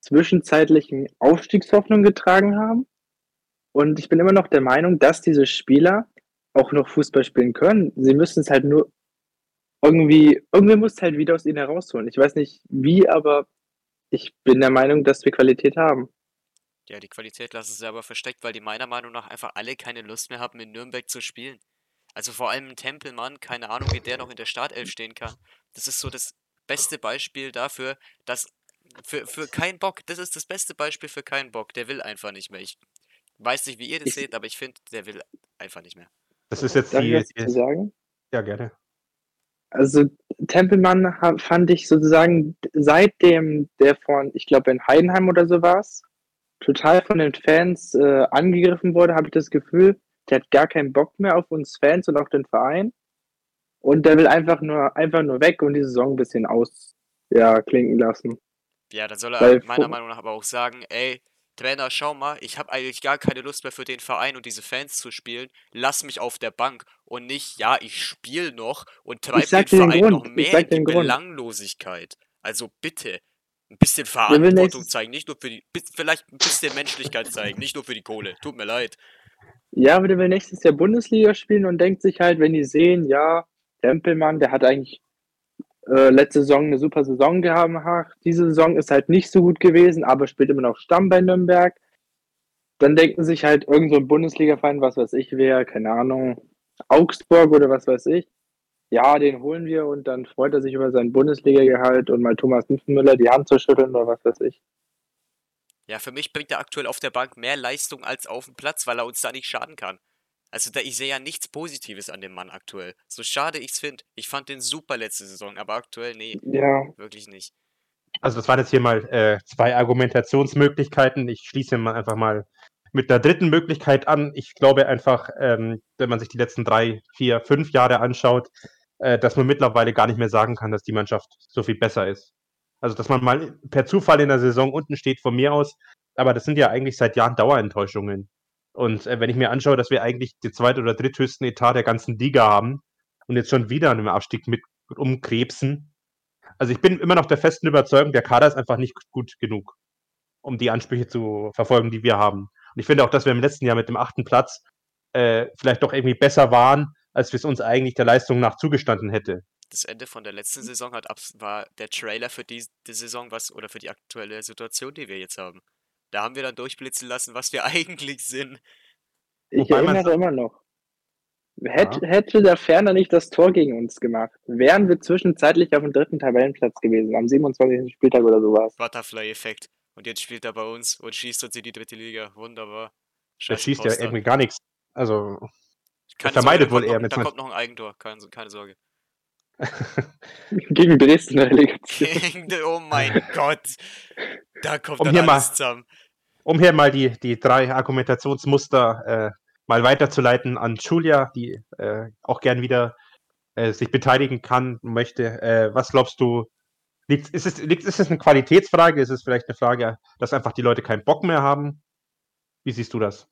zwischenzeitlichen Aufstiegshoffnung getragen haben. Und ich bin immer noch der Meinung, dass diese Spieler auch noch Fußball spielen können. Sie müssen es halt nur irgendwie, irgendwie muss es halt wieder aus ihnen herausholen. Ich weiß nicht wie, aber ich bin der Meinung, dass wir Qualität haben. Ja, die Qualität lassen sie aber versteckt, weil die meiner Meinung nach einfach alle keine Lust mehr haben, in Nürnberg zu spielen. Also vor allem Tempelmann, keine Ahnung, wie der noch in der Startelf stehen kann. Das ist so das beste Beispiel dafür, dass für, für keinen Bock, das ist das beste Beispiel für keinen Bock. Der will einfach nicht mehr. Ich weiß nicht, wie ihr das Ich- seht, aber ich finde, der will einfach nicht mehr. Das ist jetzt Darf ich die, was die dazu sagen? ja gerne. Also Tempelmann fand ich sozusagen seitdem der von, ich glaube in Heidenheim oder so war es, total von den Fans äh, angegriffen wurde, habe ich das Gefühl, der hat gar keinen Bock mehr auf uns Fans und auf den Verein. Und der will einfach nur, einfach nur weg und die Saison ein bisschen aus, ja, klinken lassen. Ja, dann soll er Weil meiner Meinung nach aber auch sagen, ey, Trainer, schau mal, ich habe eigentlich gar keine Lust mehr für den Verein und diese Fans zu spielen. Lass mich auf der Bank und nicht, ja, ich spiele noch und treibe den den Verein Grund, noch mehr in die den. Belanglosigkeit. Also bitte, ein bisschen Verantwortung zeigen, nicht nur für die, vielleicht ein bisschen Menschlichkeit zeigen, nicht nur für die Kohle. Tut mir leid. Ja, aber der will nächstes Jahr Bundesliga spielen und denkt sich halt, wenn die sehen, ja, Tempelmann, der hat eigentlich äh, letzte Saison eine super Saison gehabt. Diese Saison ist halt nicht so gut gewesen, aber spielt immer noch Stamm bei Nürnberg. Dann denken sich halt irgend so ein Bundesliga-Verein, was weiß ich wer, keine Ahnung, Augsburg oder was weiß ich. Ja, den holen wir und dann freut er sich über sein Bundesliga-Gehalt und mal Thomas Müller die Hand zu schütteln oder was weiß ich. Ja, für mich bringt er aktuell auf der Bank mehr Leistung als auf dem Platz, weil er uns da nicht schaden kann. Also da, ich sehe ja nichts Positives an dem Mann aktuell. So schade ich's finde. Ich fand den super letzte Saison, aber aktuell, nee, Ja, wirklich nicht. Also das waren jetzt hier mal äh, zwei Argumentationsmöglichkeiten. Ich schließe mal einfach mal mit der dritten Möglichkeit an. Ich glaube einfach, ähm, wenn man sich die letzten drei, vier, fünf Jahre anschaut, äh, dass man mittlerweile gar nicht mehr sagen kann, dass die Mannschaft so viel besser ist. Also dass man mal per Zufall in der Saison unten steht von mir aus, aber das sind ja eigentlich seit Jahren Dauerenttäuschungen. Und äh, wenn ich mir anschaue, dass wir eigentlich den zweit- oder dritthöchsten Etat der ganzen Liga haben und jetzt schon wieder an einem Abstieg mit umkrebsen, also ich bin immer noch der festen Überzeugung, der Kader ist einfach nicht gut genug, um die Ansprüche zu verfolgen, die wir haben. Und ich finde auch, dass wir im letzten Jahr mit dem achten Platz äh, vielleicht doch irgendwie besser waren, als wir es uns eigentlich der Leistung nach zugestanden hätte. Das Ende von der letzten Saison hat war der Trailer für die, die Saison, was oder für die aktuelle Situation, die wir jetzt haben. Da haben wir dann durchblitzen lassen, was wir eigentlich sind. ich Wobei erinnere immer noch. Hätte, hätte der Ferner nicht das Tor gegen uns gemacht, wären wir zwischenzeitlich auf dem dritten Tabellenplatz gewesen, am 27. Spieltag oder sowas. Butterfly-Effekt. Und jetzt spielt er bei uns und schießt uns in die dritte Liga. Wunderbar. Der Scheiß schießt ja Poster. irgendwie gar nichts. Also, Keine vermeidet Sorge, wohl da eher kommt mit noch, Da kommt noch ein Eigentor, keine, keine Sorge. Gegen Dresden in der Relegation. oh mein Gott. Da kommt Um dann hier mal- alles zusammen. Um hier mal die, die drei Argumentationsmuster äh, mal weiterzuleiten an Julia, die äh, auch gern wieder äh, sich beteiligen kann, möchte. Äh, was glaubst du, liegt, ist, es, ist es eine Qualitätsfrage? Ist es vielleicht eine Frage, dass einfach die Leute keinen Bock mehr haben? Wie siehst du das?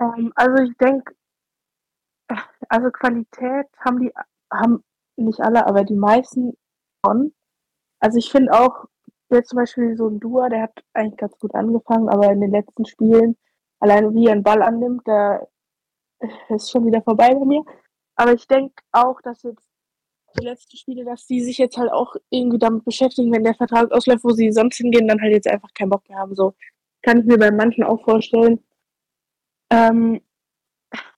Ähm, also ich denke, also Qualität haben die, haben nicht alle, aber die meisten schon. Also ich finde auch, jetzt zum Beispiel so ein Dua, der hat eigentlich ganz gut angefangen, aber in den letzten Spielen, allein wie er einen Ball annimmt, da ist schon wieder vorbei bei mir. Aber ich denke auch, dass jetzt die letzten Spiele, dass die sich jetzt halt auch irgendwie damit beschäftigen, wenn der Vertrag ausläuft, wo sie sonst hingehen, dann halt jetzt einfach keinen Bock mehr haben. So kann ich mir bei manchen auch vorstellen. Ähm,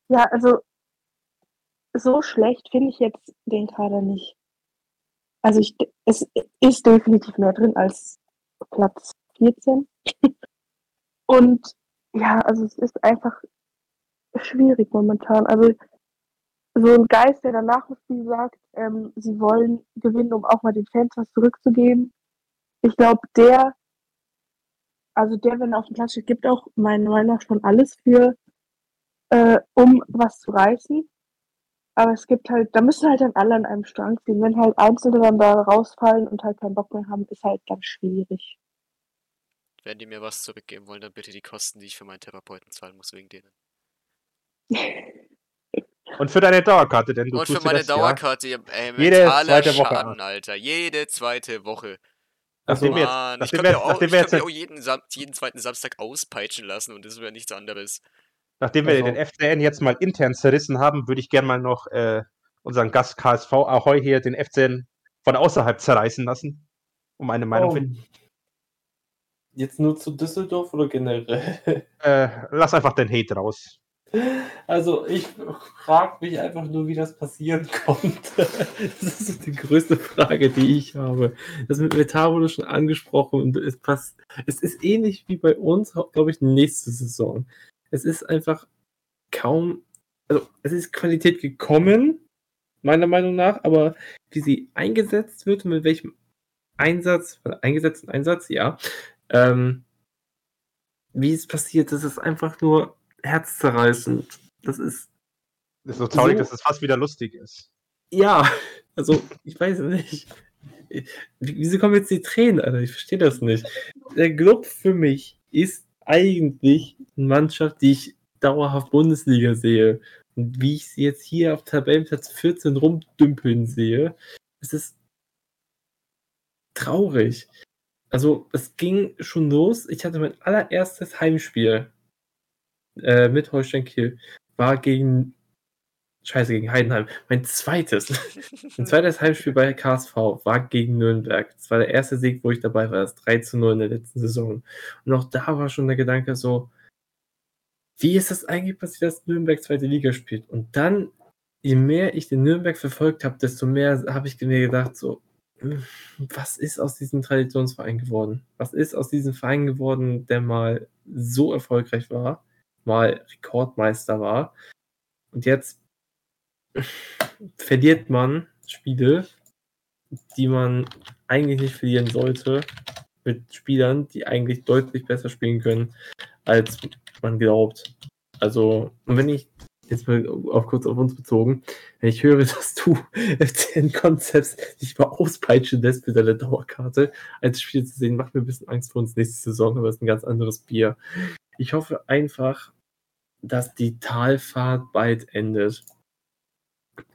ja, also so schlecht finde ich jetzt den Kader nicht. Also ich, es ist definitiv mehr drin als Platz 14. Und ja, also es ist einfach schwierig momentan. Also so ein Geist, der danach im Spiel sagt, ähm, sie wollen gewinnen, um auch mal den Fans was zurückzugeben. Ich glaube, der, also der, wenn er auf dem Platz steht, gibt auch meiner Meinung nach schon alles für, äh, um was zu reißen. Aber es gibt halt, da müssen halt dann alle an einem Strang ziehen. Wenn halt Einzelne dann da rausfallen und halt keinen Bock mehr haben, ist halt dann schwierig. Wenn die mir was zurückgeben wollen, dann bitte die Kosten, die ich für meinen Therapeuten zahlen muss, wegen denen. Und für deine Dauerkarte, denn du Und tust für meine das, ja, Dauerkarte, ihr- ey, Jede zweite Woche Schaden, Alter. Jede zweite Woche. Also, Nachdem wir jetzt- Mann, ich kann mir auch, jetzt jeden, jeden zweiten Samstag auspeitschen lassen und das wäre nichts anderes. Nachdem wir Also- den FCN jetzt mal intern zerrissen haben, würde ich gerne mal noch äh, unseren Gast KSV Ahoy hier den FCN von außerhalb zerreißen lassen, um eine Meinung oh, finden. jetzt nur zu Düsseldorf oder generell? Äh, lass einfach den Hate raus. Also ich frage mich einfach nur, wie das passieren konnte. Das ist die größte Frage, die ich habe. Das mit Metar wurde schon angesprochen und es passt. Es ist ähnlich wie bei uns, glaube ich, nächste Saison. Es ist einfach kaum, also es ist Qualität gekommen, meiner Meinung nach, aber wie sie eingesetzt wird, mit welchem Einsatz, eingesetzten Einsatz, ja, ähm, wie es passiert, das ist einfach nur herzzerreißend. Das ist. Das ist so traurig, So- dass es fast wieder lustig ist. Ja, also, ich weiß nicht. Wie- Wieso kommen jetzt die Tränen, Alter? Ich verstehe das nicht. Der Club für mich ist eigentlich eine Mannschaft, die ich dauerhaft Bundesliga sehe. Und wie ich sie jetzt hier auf Tabellenplatz 14 rumdümpeln sehe, es ist traurig. Also, es ging schon los. Ich hatte mein allererstes Heimspiel äh, mit Holstein Kiel. War gegen Scheiße, gegen Heidenheim. Mein zweites. Mein zweites Heimspiel bei KSV war gegen Nürnberg. Das war der erste Sieg, wo ich dabei war. Das 3 zu 0 in der letzten Saison. Und auch da war schon der Gedanke so, wie ist das eigentlich passiert, dass Nürnberg zweite Liga spielt? Und dann, je mehr ich den Nürnberg verfolgt habe, desto mehr habe ich mir gedacht, so, hm, was ist aus diesem Traditionsverein geworden? Was ist aus diesem Verein geworden, der mal so erfolgreich war, mal Rekordmeister war? Und jetzt verliert man Spiele, die man eigentlich nicht verlieren sollte, mit Spielern, die eigentlich deutlich besser spielen können, als man glaubt. Also, wenn ich jetzt mal auf kurz auf uns bezogen, wenn ich höre, dass du den Konzept dich mal auspeitschen lässt mit deiner Dauerkarte, als Spiel zu sehen, macht mir ein bisschen Angst vor uns nächste Saison, aber es ist ein ganz anderes Bier. Ich hoffe einfach, dass die Talfahrt bald endet.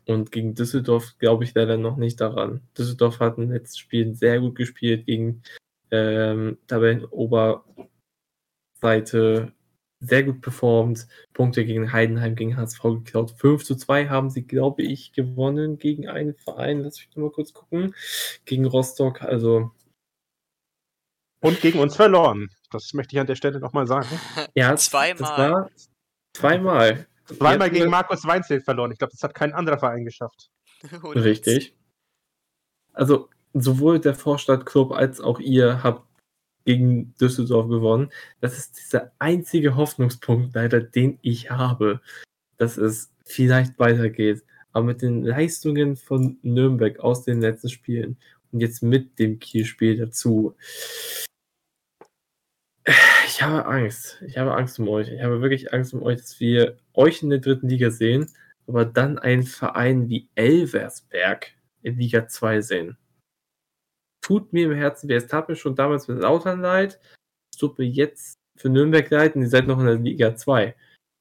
Und gegen Düsseldorf glaube ich leider noch nicht daran. Düsseldorf hat im letzten Spiel sehr gut gespielt gegen ähm, Tabellenoberseite, sehr gut performt. Punkte gegen Heidenheim, gegen HSV geklaut. 5 zu 2 haben sie, glaube ich, gewonnen gegen einen Verein. Lass mich mal kurz gucken. Gegen Rostock. Also, Und gegen uns verloren. Das möchte ich an der Stelle nochmal sagen. ja, das Zweimal. war zweimal. Zweimal gegen Markus Weinzel verloren. Ich glaube, das hat kein anderer Verein geschafft. Richtig. Also sowohl der Vorstadtclub als auch ihr habt gegen Düsseldorf gewonnen. Das ist dieser einzige Hoffnungspunkt leider, den ich habe, dass es vielleicht weitergeht. Aber mit den Leistungen von Nürnberg aus den letzten Spielen und jetzt mit dem Kielspiel dazu. Ich habe Angst. Ich habe Angst um euch. Ich habe wirklich Angst um euch, dass wir euch in der dritten Liga sehen, aber dann einen Verein wie Elversberg in Liga 2 sehen. Tut mir im Herzen, wer es tat mir schon damals mit Lautern leid, es tut mir jetzt für Nürnberg leid und ihr seid noch in der Liga 2.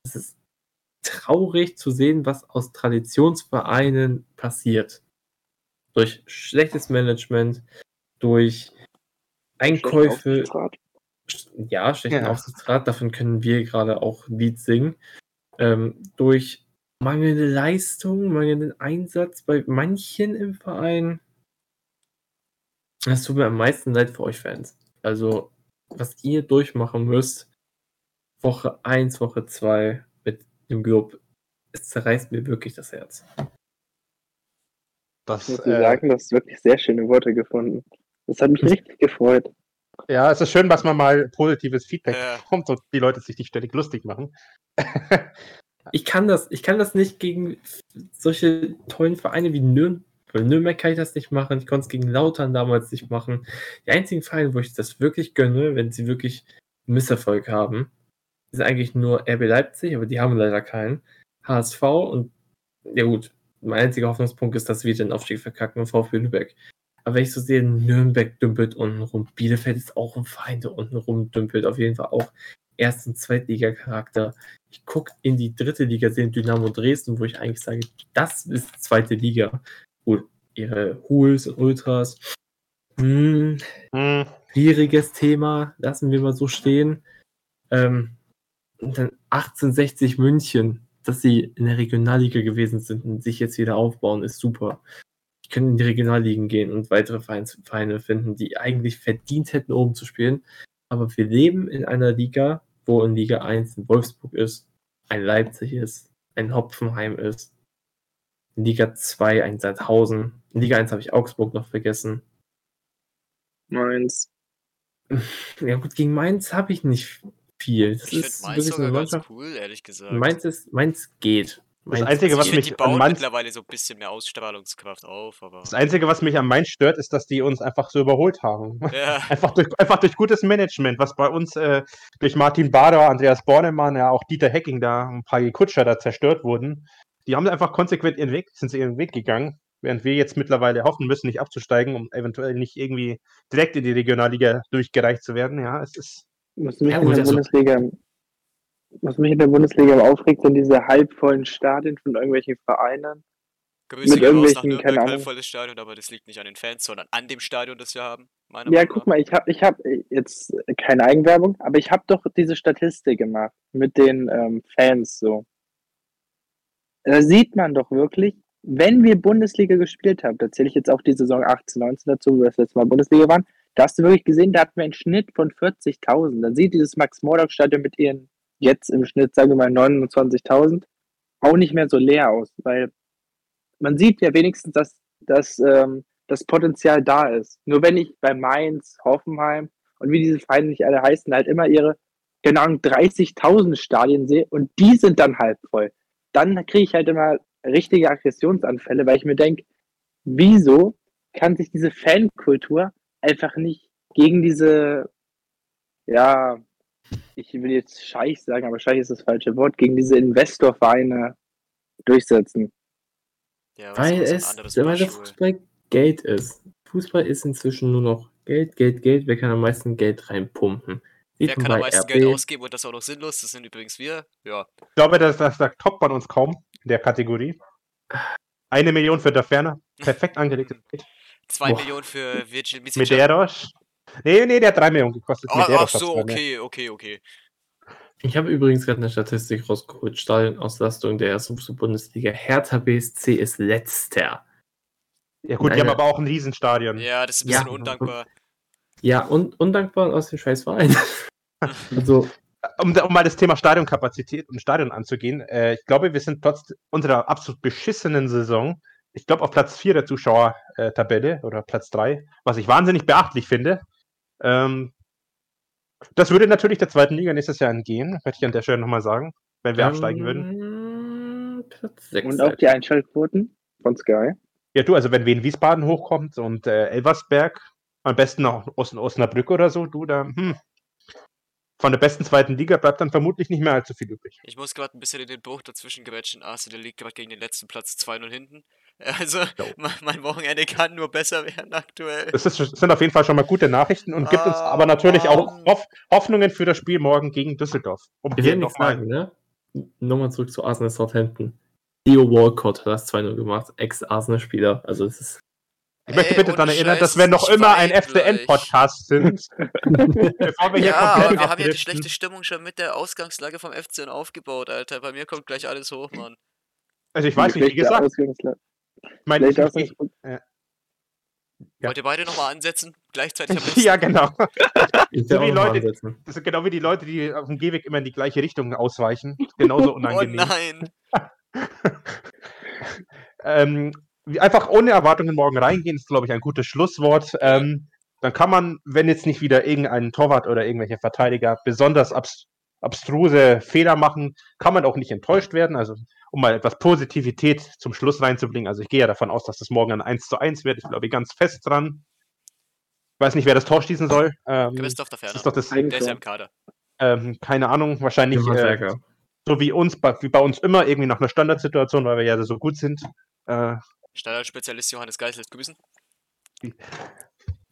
Es ist traurig zu sehen, was aus Traditionsvereinen passiert. Durch schlechtes Management, durch Einkäufe, Aufsichtsrat. Ja, schlechten Ja. Aufsichtsrat, davon können wir gerade auch ein Lied singen, ähm, durch mangelnde Leistung, mangelnden Einsatz bei manchen im Verein. Das tut mir am meisten leid für euch Fans. Also, was ihr durchmachen müsst, Woche 1, Woche 2 mit dem Club, es zerreißt mir wirklich das Herz. Das, Ich muss dir äh, sagen, du hast wirklich sehr schöne Worte gefunden. Das hat mich richtig gefreut. Ja, es ist schön, dass man mal positives Feedback Ja. bekommt und die Leute sich nicht ständig lustig machen. Ich kann das, ich kann das nicht gegen solche tollen Vereine wie Nürnberg. Bei Nürnberg kann ich das nicht machen. Ich konnte es gegen Lautern damals nicht machen. Die einzigen Vereine, wo ich das wirklich gönne, wenn sie wirklich Misserfolg haben, sind eigentlich nur RB Leipzig, aber die haben leider keinen. HSV und ja gut, mein einziger Hoffnungspunkt ist, dass wir den Aufstieg verkacken und VfB Lübeck. Aber wenn ich so sehe, Nürnberg dümpelt unten rum, Bielefeld ist auch ein Verein, der unten rum dümpelt, auf jeden Fall auch Erst- und Zweitliga-Charakter. Ich gucke in die dritte Liga, sehe Dynamo Dresden, wo ich eigentlich sage, das ist zweite Liga. Gut, ihre Hools und Ultras. Hm, Hm, schwieriges Thema, lassen wir mal so stehen. Ähm, und dann 1860 München, dass sie in der Regionalliga gewesen sind und sich jetzt wieder aufbauen, ist super. Die können in die Regionalligen gehen und weitere Vereine finden, die eigentlich verdient hätten, oben zu spielen. Aber wir leben in einer Liga, wo in Liga 1 in Wolfsburg ist, ein Leipzig ist, ein Hopfenheim ist. In Liga 2 ein Sandhausen. In Liga 1 habe ich Augsburg noch vergessen. Mainz. Ja gut, gegen Mainz habe ich nicht viel. Das Ich ist finde Mainz wirklich sogar ganz Mannschaft. cool, ehrlich gesagt. Mainz, ist, Mainz geht. Das Einzige, was mich die an bauen Mainz, mittlerweile so ein bisschen mehr Ausstrahlungskraft auf, aber. das Einzige, was mich am Mainz stört, ist, dass die uns einfach so überholt haben. Ja, Einfach durch, einfach durch gutes Management, was bei uns äh, durch Martin Bader, Andreas Bornemann, ja auch Dieter Hecking da, ein paar Kutscher da zerstört wurden. Die haben einfach konsequent ihren Weg, sind sie ihren Weg gegangen, während wir jetzt mittlerweile hoffen müssen, nicht abzusteigen, um eventuell nicht irgendwie direkt in die Regionalliga durchgereicht zu werden. Ja, es ist. Was mich Ja, in gut, der also- Bundesliga, was mich in der Bundesliga aufregt, sind diese halbvollen Stadien von irgendwelchen Vereinen. Grüße Mit nach irgendwelchen, Nürnberg, keine Ahnung. halbvolles Stadion, aber das liegt nicht an den Fans, sondern an dem Stadion, das wir haben. Ja, Meinung guck nach. mal, ich habe ich hab jetzt keine Eigenwerbung, aber ich habe doch diese Statistik gemacht mit den ähm, Fans so. Da sieht man doch wirklich, wenn wir Bundesliga gespielt haben, da zähle ich jetzt auch die Saison 18, 19 dazu, wo wir das letzte Mal Bundesliga waren, da hast du wirklich gesehen, da hatten wir einen Schnitt von 40.000. Dann sieht dieses Max-Morlock-Stadion mit ihren jetzt im Schnitt, sagen wir mal, 29.000 auch nicht mehr so leer aus, weil man sieht ja wenigstens, dass, dass ähm, das Potenzial da ist. Nur wenn ich bei Mainz, Hoffenheim und wie diese Vereine nicht alle heißen, halt immer ihre genau 30.000 Stadien sehe und die sind dann halb voll, dann kriege ich halt immer richtige Aggressionsanfälle, weil ich mir denke, wieso kann sich diese Fankultur einfach nicht gegen diese, ja, ich will jetzt Scheich sagen, aber Scheich ist das falsche Wort, gegen diese Investorvereine durchsetzen. Ja, was Weil ist es, weil der? Fußball Geld ist. Fußball ist inzwischen nur noch Geld, Geld, Geld. Wer kann am meisten Geld reinpumpen? Wer kann am meisten RB. Geld ausgeben und das auch noch sinnlos? Das sind übrigens wir. Ja. Ich glaube, das, das sagt Top bei uns kaum in der Kategorie. Eine Million für der Ferner. Perfekt angelegtes Geld. Zwei Boah. Millionen für Virgil Misic. Medeiros. Nee, nee, der hat drei Millionen gekostet. Oh, Medeiros ach so, okay, okay, okay. Ich habe übrigens gerade eine Statistik rausgeholt. Stadionauslastung der ersten Bundesliga. Hertha BSC ist letzter. Ja gut, die haben Nein. aber auch ein Riesenstadion. Ja, das ist ein Ja. bisschen undankbar. Ja, und undankbar aus dem scheiß Verein. also, Um, um mal das Thema Stadionkapazität und Stadion anzugehen, äh, ich glaube, wir sind trotz unserer absolut beschissenen Saison, ich glaube, auf Platz 4 der Zuschauertabelle oder Platz 3, was ich wahnsinnig beachtlich finde. Ähm, das würde natürlich der zweiten Liga nächstes Jahr entgehen, möchte ich an der Stelle nochmal sagen, wenn wir absteigen würden. würden. Platz 6. Und auch die Einschaltquoten von Sky. Ja, du, also wenn Wien Wiesbaden hochkommt und äh, Elversberg, am besten noch Os Osnabrück oder so, du, da, hm, von der besten zweiten Liga bleibt dann vermutlich nicht mehr allzu viel übrig. Ich muss gerade ein bisschen in den Bruch dazwischen gewetschen. Arsenal liegt gerade gegen den letzten Platz 2-0 hinten. Also, mein, mein Wochenende kann nur besser werden aktuell. Das, ist, das sind auf jeden Fall schon mal gute Nachrichten und gibt uns Ah, aber natürlich auch Mann. Hoff Hoffnungen für das Spiel morgen gegen Düsseldorf. Um Ich hier will nichts sagen, ne? Nochmal zurück zu Arsenal Southampton. Theo Walcott hat das 2-0 gemacht, Ex-Arsenal-Spieler. Also, es ist. Ich möchte Ey, bitte daran erinnern, Scheiß, dass wir noch immer ein FCN-Podcast sind. bevor wir hier Ja, aber komplett wir haben ja die schlechte Stimmung schon mit der Ausgangslage vom FCN aufgebaut, Alter. Bei mir kommt gleich alles hoch, Mann. Also ich weiß nicht, wie gesagt, Ausgangslage. ich meine, ich, ich, Ausgangs- Ja. Wollt ihr beide nochmal ansetzen? Gleichzeitig am ja, genau. So wie Leute- ansetzen. Das sind genau wie die Leute, die auf dem Gehweg immer in die gleiche Richtung ausweichen. Genauso Oh unangenehm. nein! ähm, einfach ohne Erwartungen morgen reingehen, ist, glaube ich, ein gutes Schlusswort. Ähm, dann kann man, wenn jetzt nicht wieder irgendein Torwart oder irgendwelche Verteidiger besonders abs abstruse Fehler machen, kann man auch nicht enttäuscht werden. Also, um mal etwas Positivität zum Schluss reinzubringen. Also, ich gehe ja davon aus, dass das morgen ein 1 zu 1 wird. Ich glaube ganz fest dran. Ich weiß nicht, wer das Tor schießen soll. Ähm, Christoph der das Ferner. ist doch das, Der ist ja im Kader. ähm, keine Ahnung, wahrscheinlich äh, so wie uns, bei, wie bei uns immer, irgendwie nach einer Standardsituation, weil wir ja so gut sind. Äh, Standardspezialist Johannes lässt grüßen.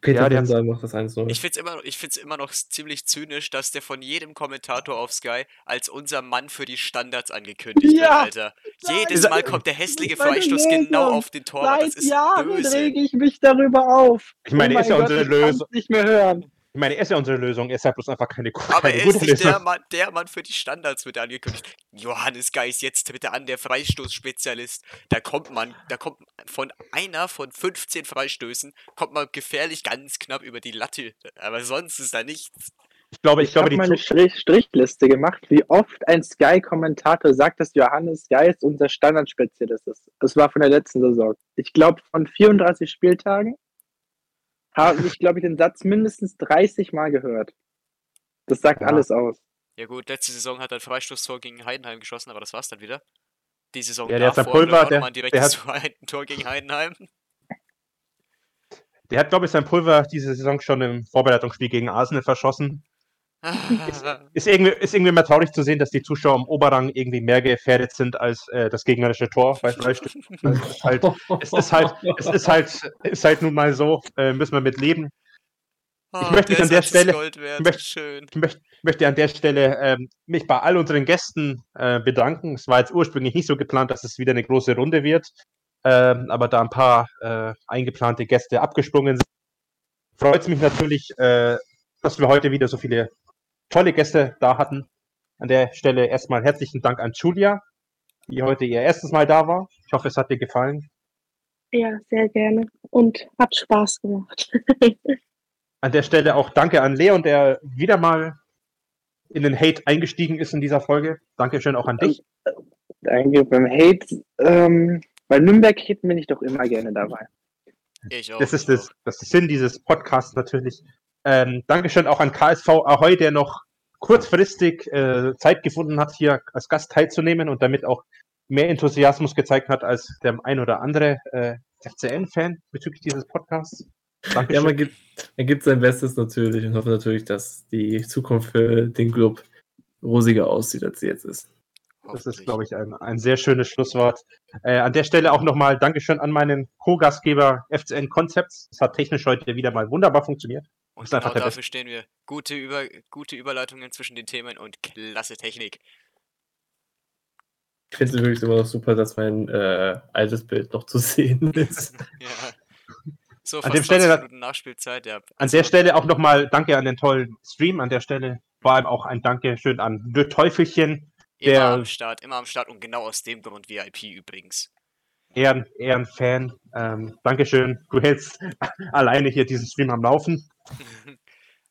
Peter Ja, die Wendel macht das 1-0. Ich find's immer, ich find's immer noch ziemlich zynisch, dass der von jedem Kommentator auf Sky als unser Mann für die Standards angekündigt wird, Ja! Alter. Jedes Ist- Mal kommt der hässliche Freistoß Lösung. genau auf den Torwart. Das Seit ist Jahren böse. rege ich mich darüber auf. Ich meine, oh ist ja mein unsere Gott, ich Lösung. nicht mehr hören. Ich meine, er ist ja unsere Lösung, er ist ja bloß einfach keine, gu- Aber keine er ist gute nicht der. Mann, der Mann für die Standards wird angekündigt. Johannes Geis, jetzt bitte an, der Freistoßspezialist. Da kommt man, da kommt von einer von 15 Freistößen, kommt man gefährlich ganz knapp über die Latte. Aber sonst ist da nichts. Ich glaube, ich, Ich, glaube, habe die mal eine Zu- Strich Strichliste gemacht, wie oft ein Sky-Kommentator sagt, dass Johannes Geist unser Standardspezialist ist. Das war von der letzten Saison. Ich glaube, von 34 Spieltagen habe ich, glaube ich, den Satz mindestens 30 Mal gehört. Das sagt Ja. alles aus. Ja gut, letzte Saison hat er ein Freistoßtor gegen Heidenheim geschossen, aber das war's dann wieder. Die Saison Ja, der hat sein davor Pulver, auch der- nochmal ein der direktes ein Tor gegen Heidenheim. Der hat, glaube ich, sein Pulver diese Saison schon im Vorbereitungsspiel gegen Arsenal verschossen. Ist irgendwie, ist irgendwie mehr traurig zu sehen, dass die Zuschauer im Oberrang irgendwie mehr gefährdet sind als äh, das gegnerische Tor bei Freistoß. halt, es ist halt, es ist halt, ist halt nun mal so, äh, müssen wir mit leben. Ah, möchte mich an der ist Stelle- ich möchte- Schön. Ich möchte, möchte an der Stelle ähm, mich bei all unseren Gästen äh, bedanken. Es war jetzt ursprünglich nicht so geplant, dass es wieder eine große Runde wird, ähm, aber da ein paar äh, eingeplante Gäste abgesprungen sind, freut es mich natürlich, äh, dass wir heute wieder so viele tolle Gäste da hatten. An der Stelle erstmal herzlichen Dank an Julia, die heute ihr erstes Mal da war. Ich hoffe, es hat dir gefallen. Ja, sehr gerne. Und hat Spaß gemacht. An der Stelle auch danke an Leon, der wieder mal in den Hate eingestiegen ist in dieser Folge. Dankeschön auch an dich. Danke. Beim Hate, ähm, bei Nürnberg Hate bin ich doch immer gerne dabei. Ich auch. Das ist ich das, auch. das ist der Sinn dieses Podcasts natürlich. Ähm, Dankeschön auch an KSV Ahoy, der noch kurzfristig äh, Zeit gefunden hat, hier als Gast teilzunehmen und damit auch mehr Enthusiasmus gezeigt hat als der ein oder andere äh, FCN-Fan bezüglich dieses Podcasts. Ja, Dankeschön. man gibt, man gibt sein Bestes natürlich und hoffe natürlich, dass die Zukunft für den Club rosiger aussieht, als sie jetzt ist. Das ist, glaube ich, ein, ein sehr schönes Schlusswort. Äh, an der Stelle auch nochmal Dankeschön an meinen Co-Gastgeber FCN Concepts. Es hat technisch heute wieder mal wunderbar funktioniert. Und genau dafür stehen wir. Gute, Über gute Überleitungen zwischen den Themen und klasse Technik. Ich finde es wirklich immer noch super, dass mein äh, altes Bild noch zu sehen ist. ja. So, An dem Stelle 20 hat- Minuten Nachspielzeit, ja. An Also, der Stelle auch nochmal Danke an den tollen Stream. An der Stelle vor allem auch ein Dankeschön an De Teufelchen, Immer der- am Start, immer am Start und genau aus dem Grund VIP übrigens. Ehren, Ehrenfan. Ähm, Dankeschön. Du hältst alleine hier diesen Stream am Laufen.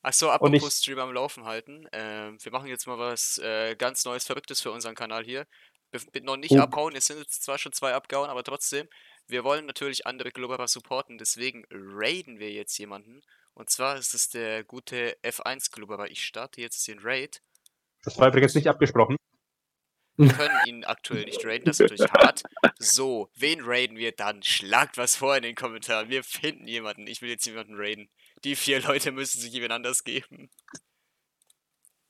Achso, Und ich- apropos Stream am Laufen halten. Ähm, wir machen jetzt mal was äh, ganz Neues, Verrücktes für unseren Kanal hier. Wir bitte noch nicht Oh. abhauen, es sind jetzt zwar schon zwei abgehauen, aber trotzdem. Wir wollen natürlich andere Globber supporten, deswegen raiden wir jetzt jemanden. Und zwar ist es der gute F1 Globber. Ich starte jetzt den Raid. Das war übrigens nicht abgesprochen. Wir können ihn aktuell nicht raiden, das ist natürlich hart. So, wen raiden wir dann? Schlagt was vor in den Kommentaren. Wir finden jemanden. Ich will jetzt jemanden raiden. Die vier Leute müssen sich jemand anders geben.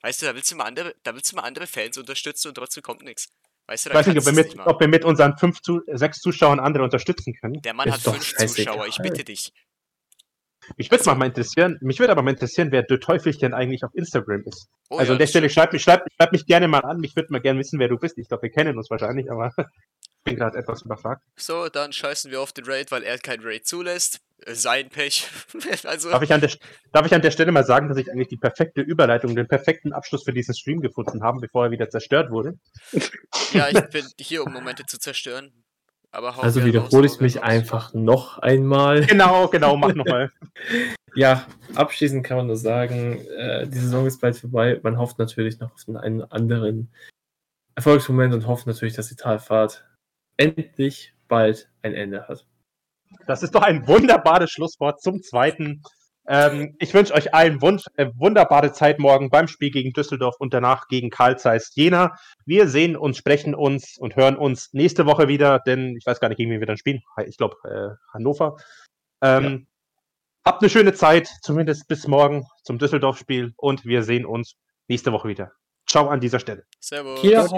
Weißt du, da willst du mal andere, da willst du mal andere Fans unterstützen und trotzdem kommt nichts. Weißt du, Ich da weiß nicht, ob wir, mit, ob wir mit unseren fünf zu, sechs Zuschauern andere unterstützen können. Der Mann Ist hat fünf. Zuschauer, ich bitte dich. Mich würde mal, mal interessieren, mich würde aber mal interessieren, wer De Teufelchen eigentlich auf Instagram ist. Oh also ja, an der Stelle schreib mich, schreib, schreib mich gerne mal an. Mich würde mal gerne wissen, wer du bist. Ich glaube, wir kennen uns wahrscheinlich, aber ich bin gerade etwas überfragt. So, dann scheißen wir auf den Raid, weil er kein Raid zulässt. Äh, Sein Pech. also, Darf ich, an der, darf ich an der Stelle mal sagen, dass ich eigentlich die perfekte Überleitung, den perfekten Abschluss für diesen Stream gefunden habe, bevor er wieder zerstört wurde? ja, ich bin hier, um Momente zu zerstören. Aber Also wiederhole ich mich raus. einfach noch einmal. Genau, genau, mach nochmal. Ja, abschließend kann man nur sagen, äh, die Saison ist bald vorbei. Man hofft natürlich noch auf einen anderen Erfolgsmoment und hofft natürlich, dass die Talfahrt endlich bald ein Ende hat. Das ist doch ein wunderbares Schlusswort zum zweiten. Ähm, ich wünsche euch allen Wunsch, äh, wunderbare Zeit morgen beim Spiel gegen Düsseldorf und danach gegen Karl Zeiss Jena. Wir sehen uns, sprechen uns und hören uns nächste Woche wieder, denn ich weiß gar nicht, gegen wen wir dann spielen. Ich glaube, äh, Hannover. Ähm, Habt eine schöne Zeit, zumindest bis morgen zum Düsseldorf-Spiel und wir sehen uns nächste Woche wieder. Ciao an dieser Stelle. Servus. Kia!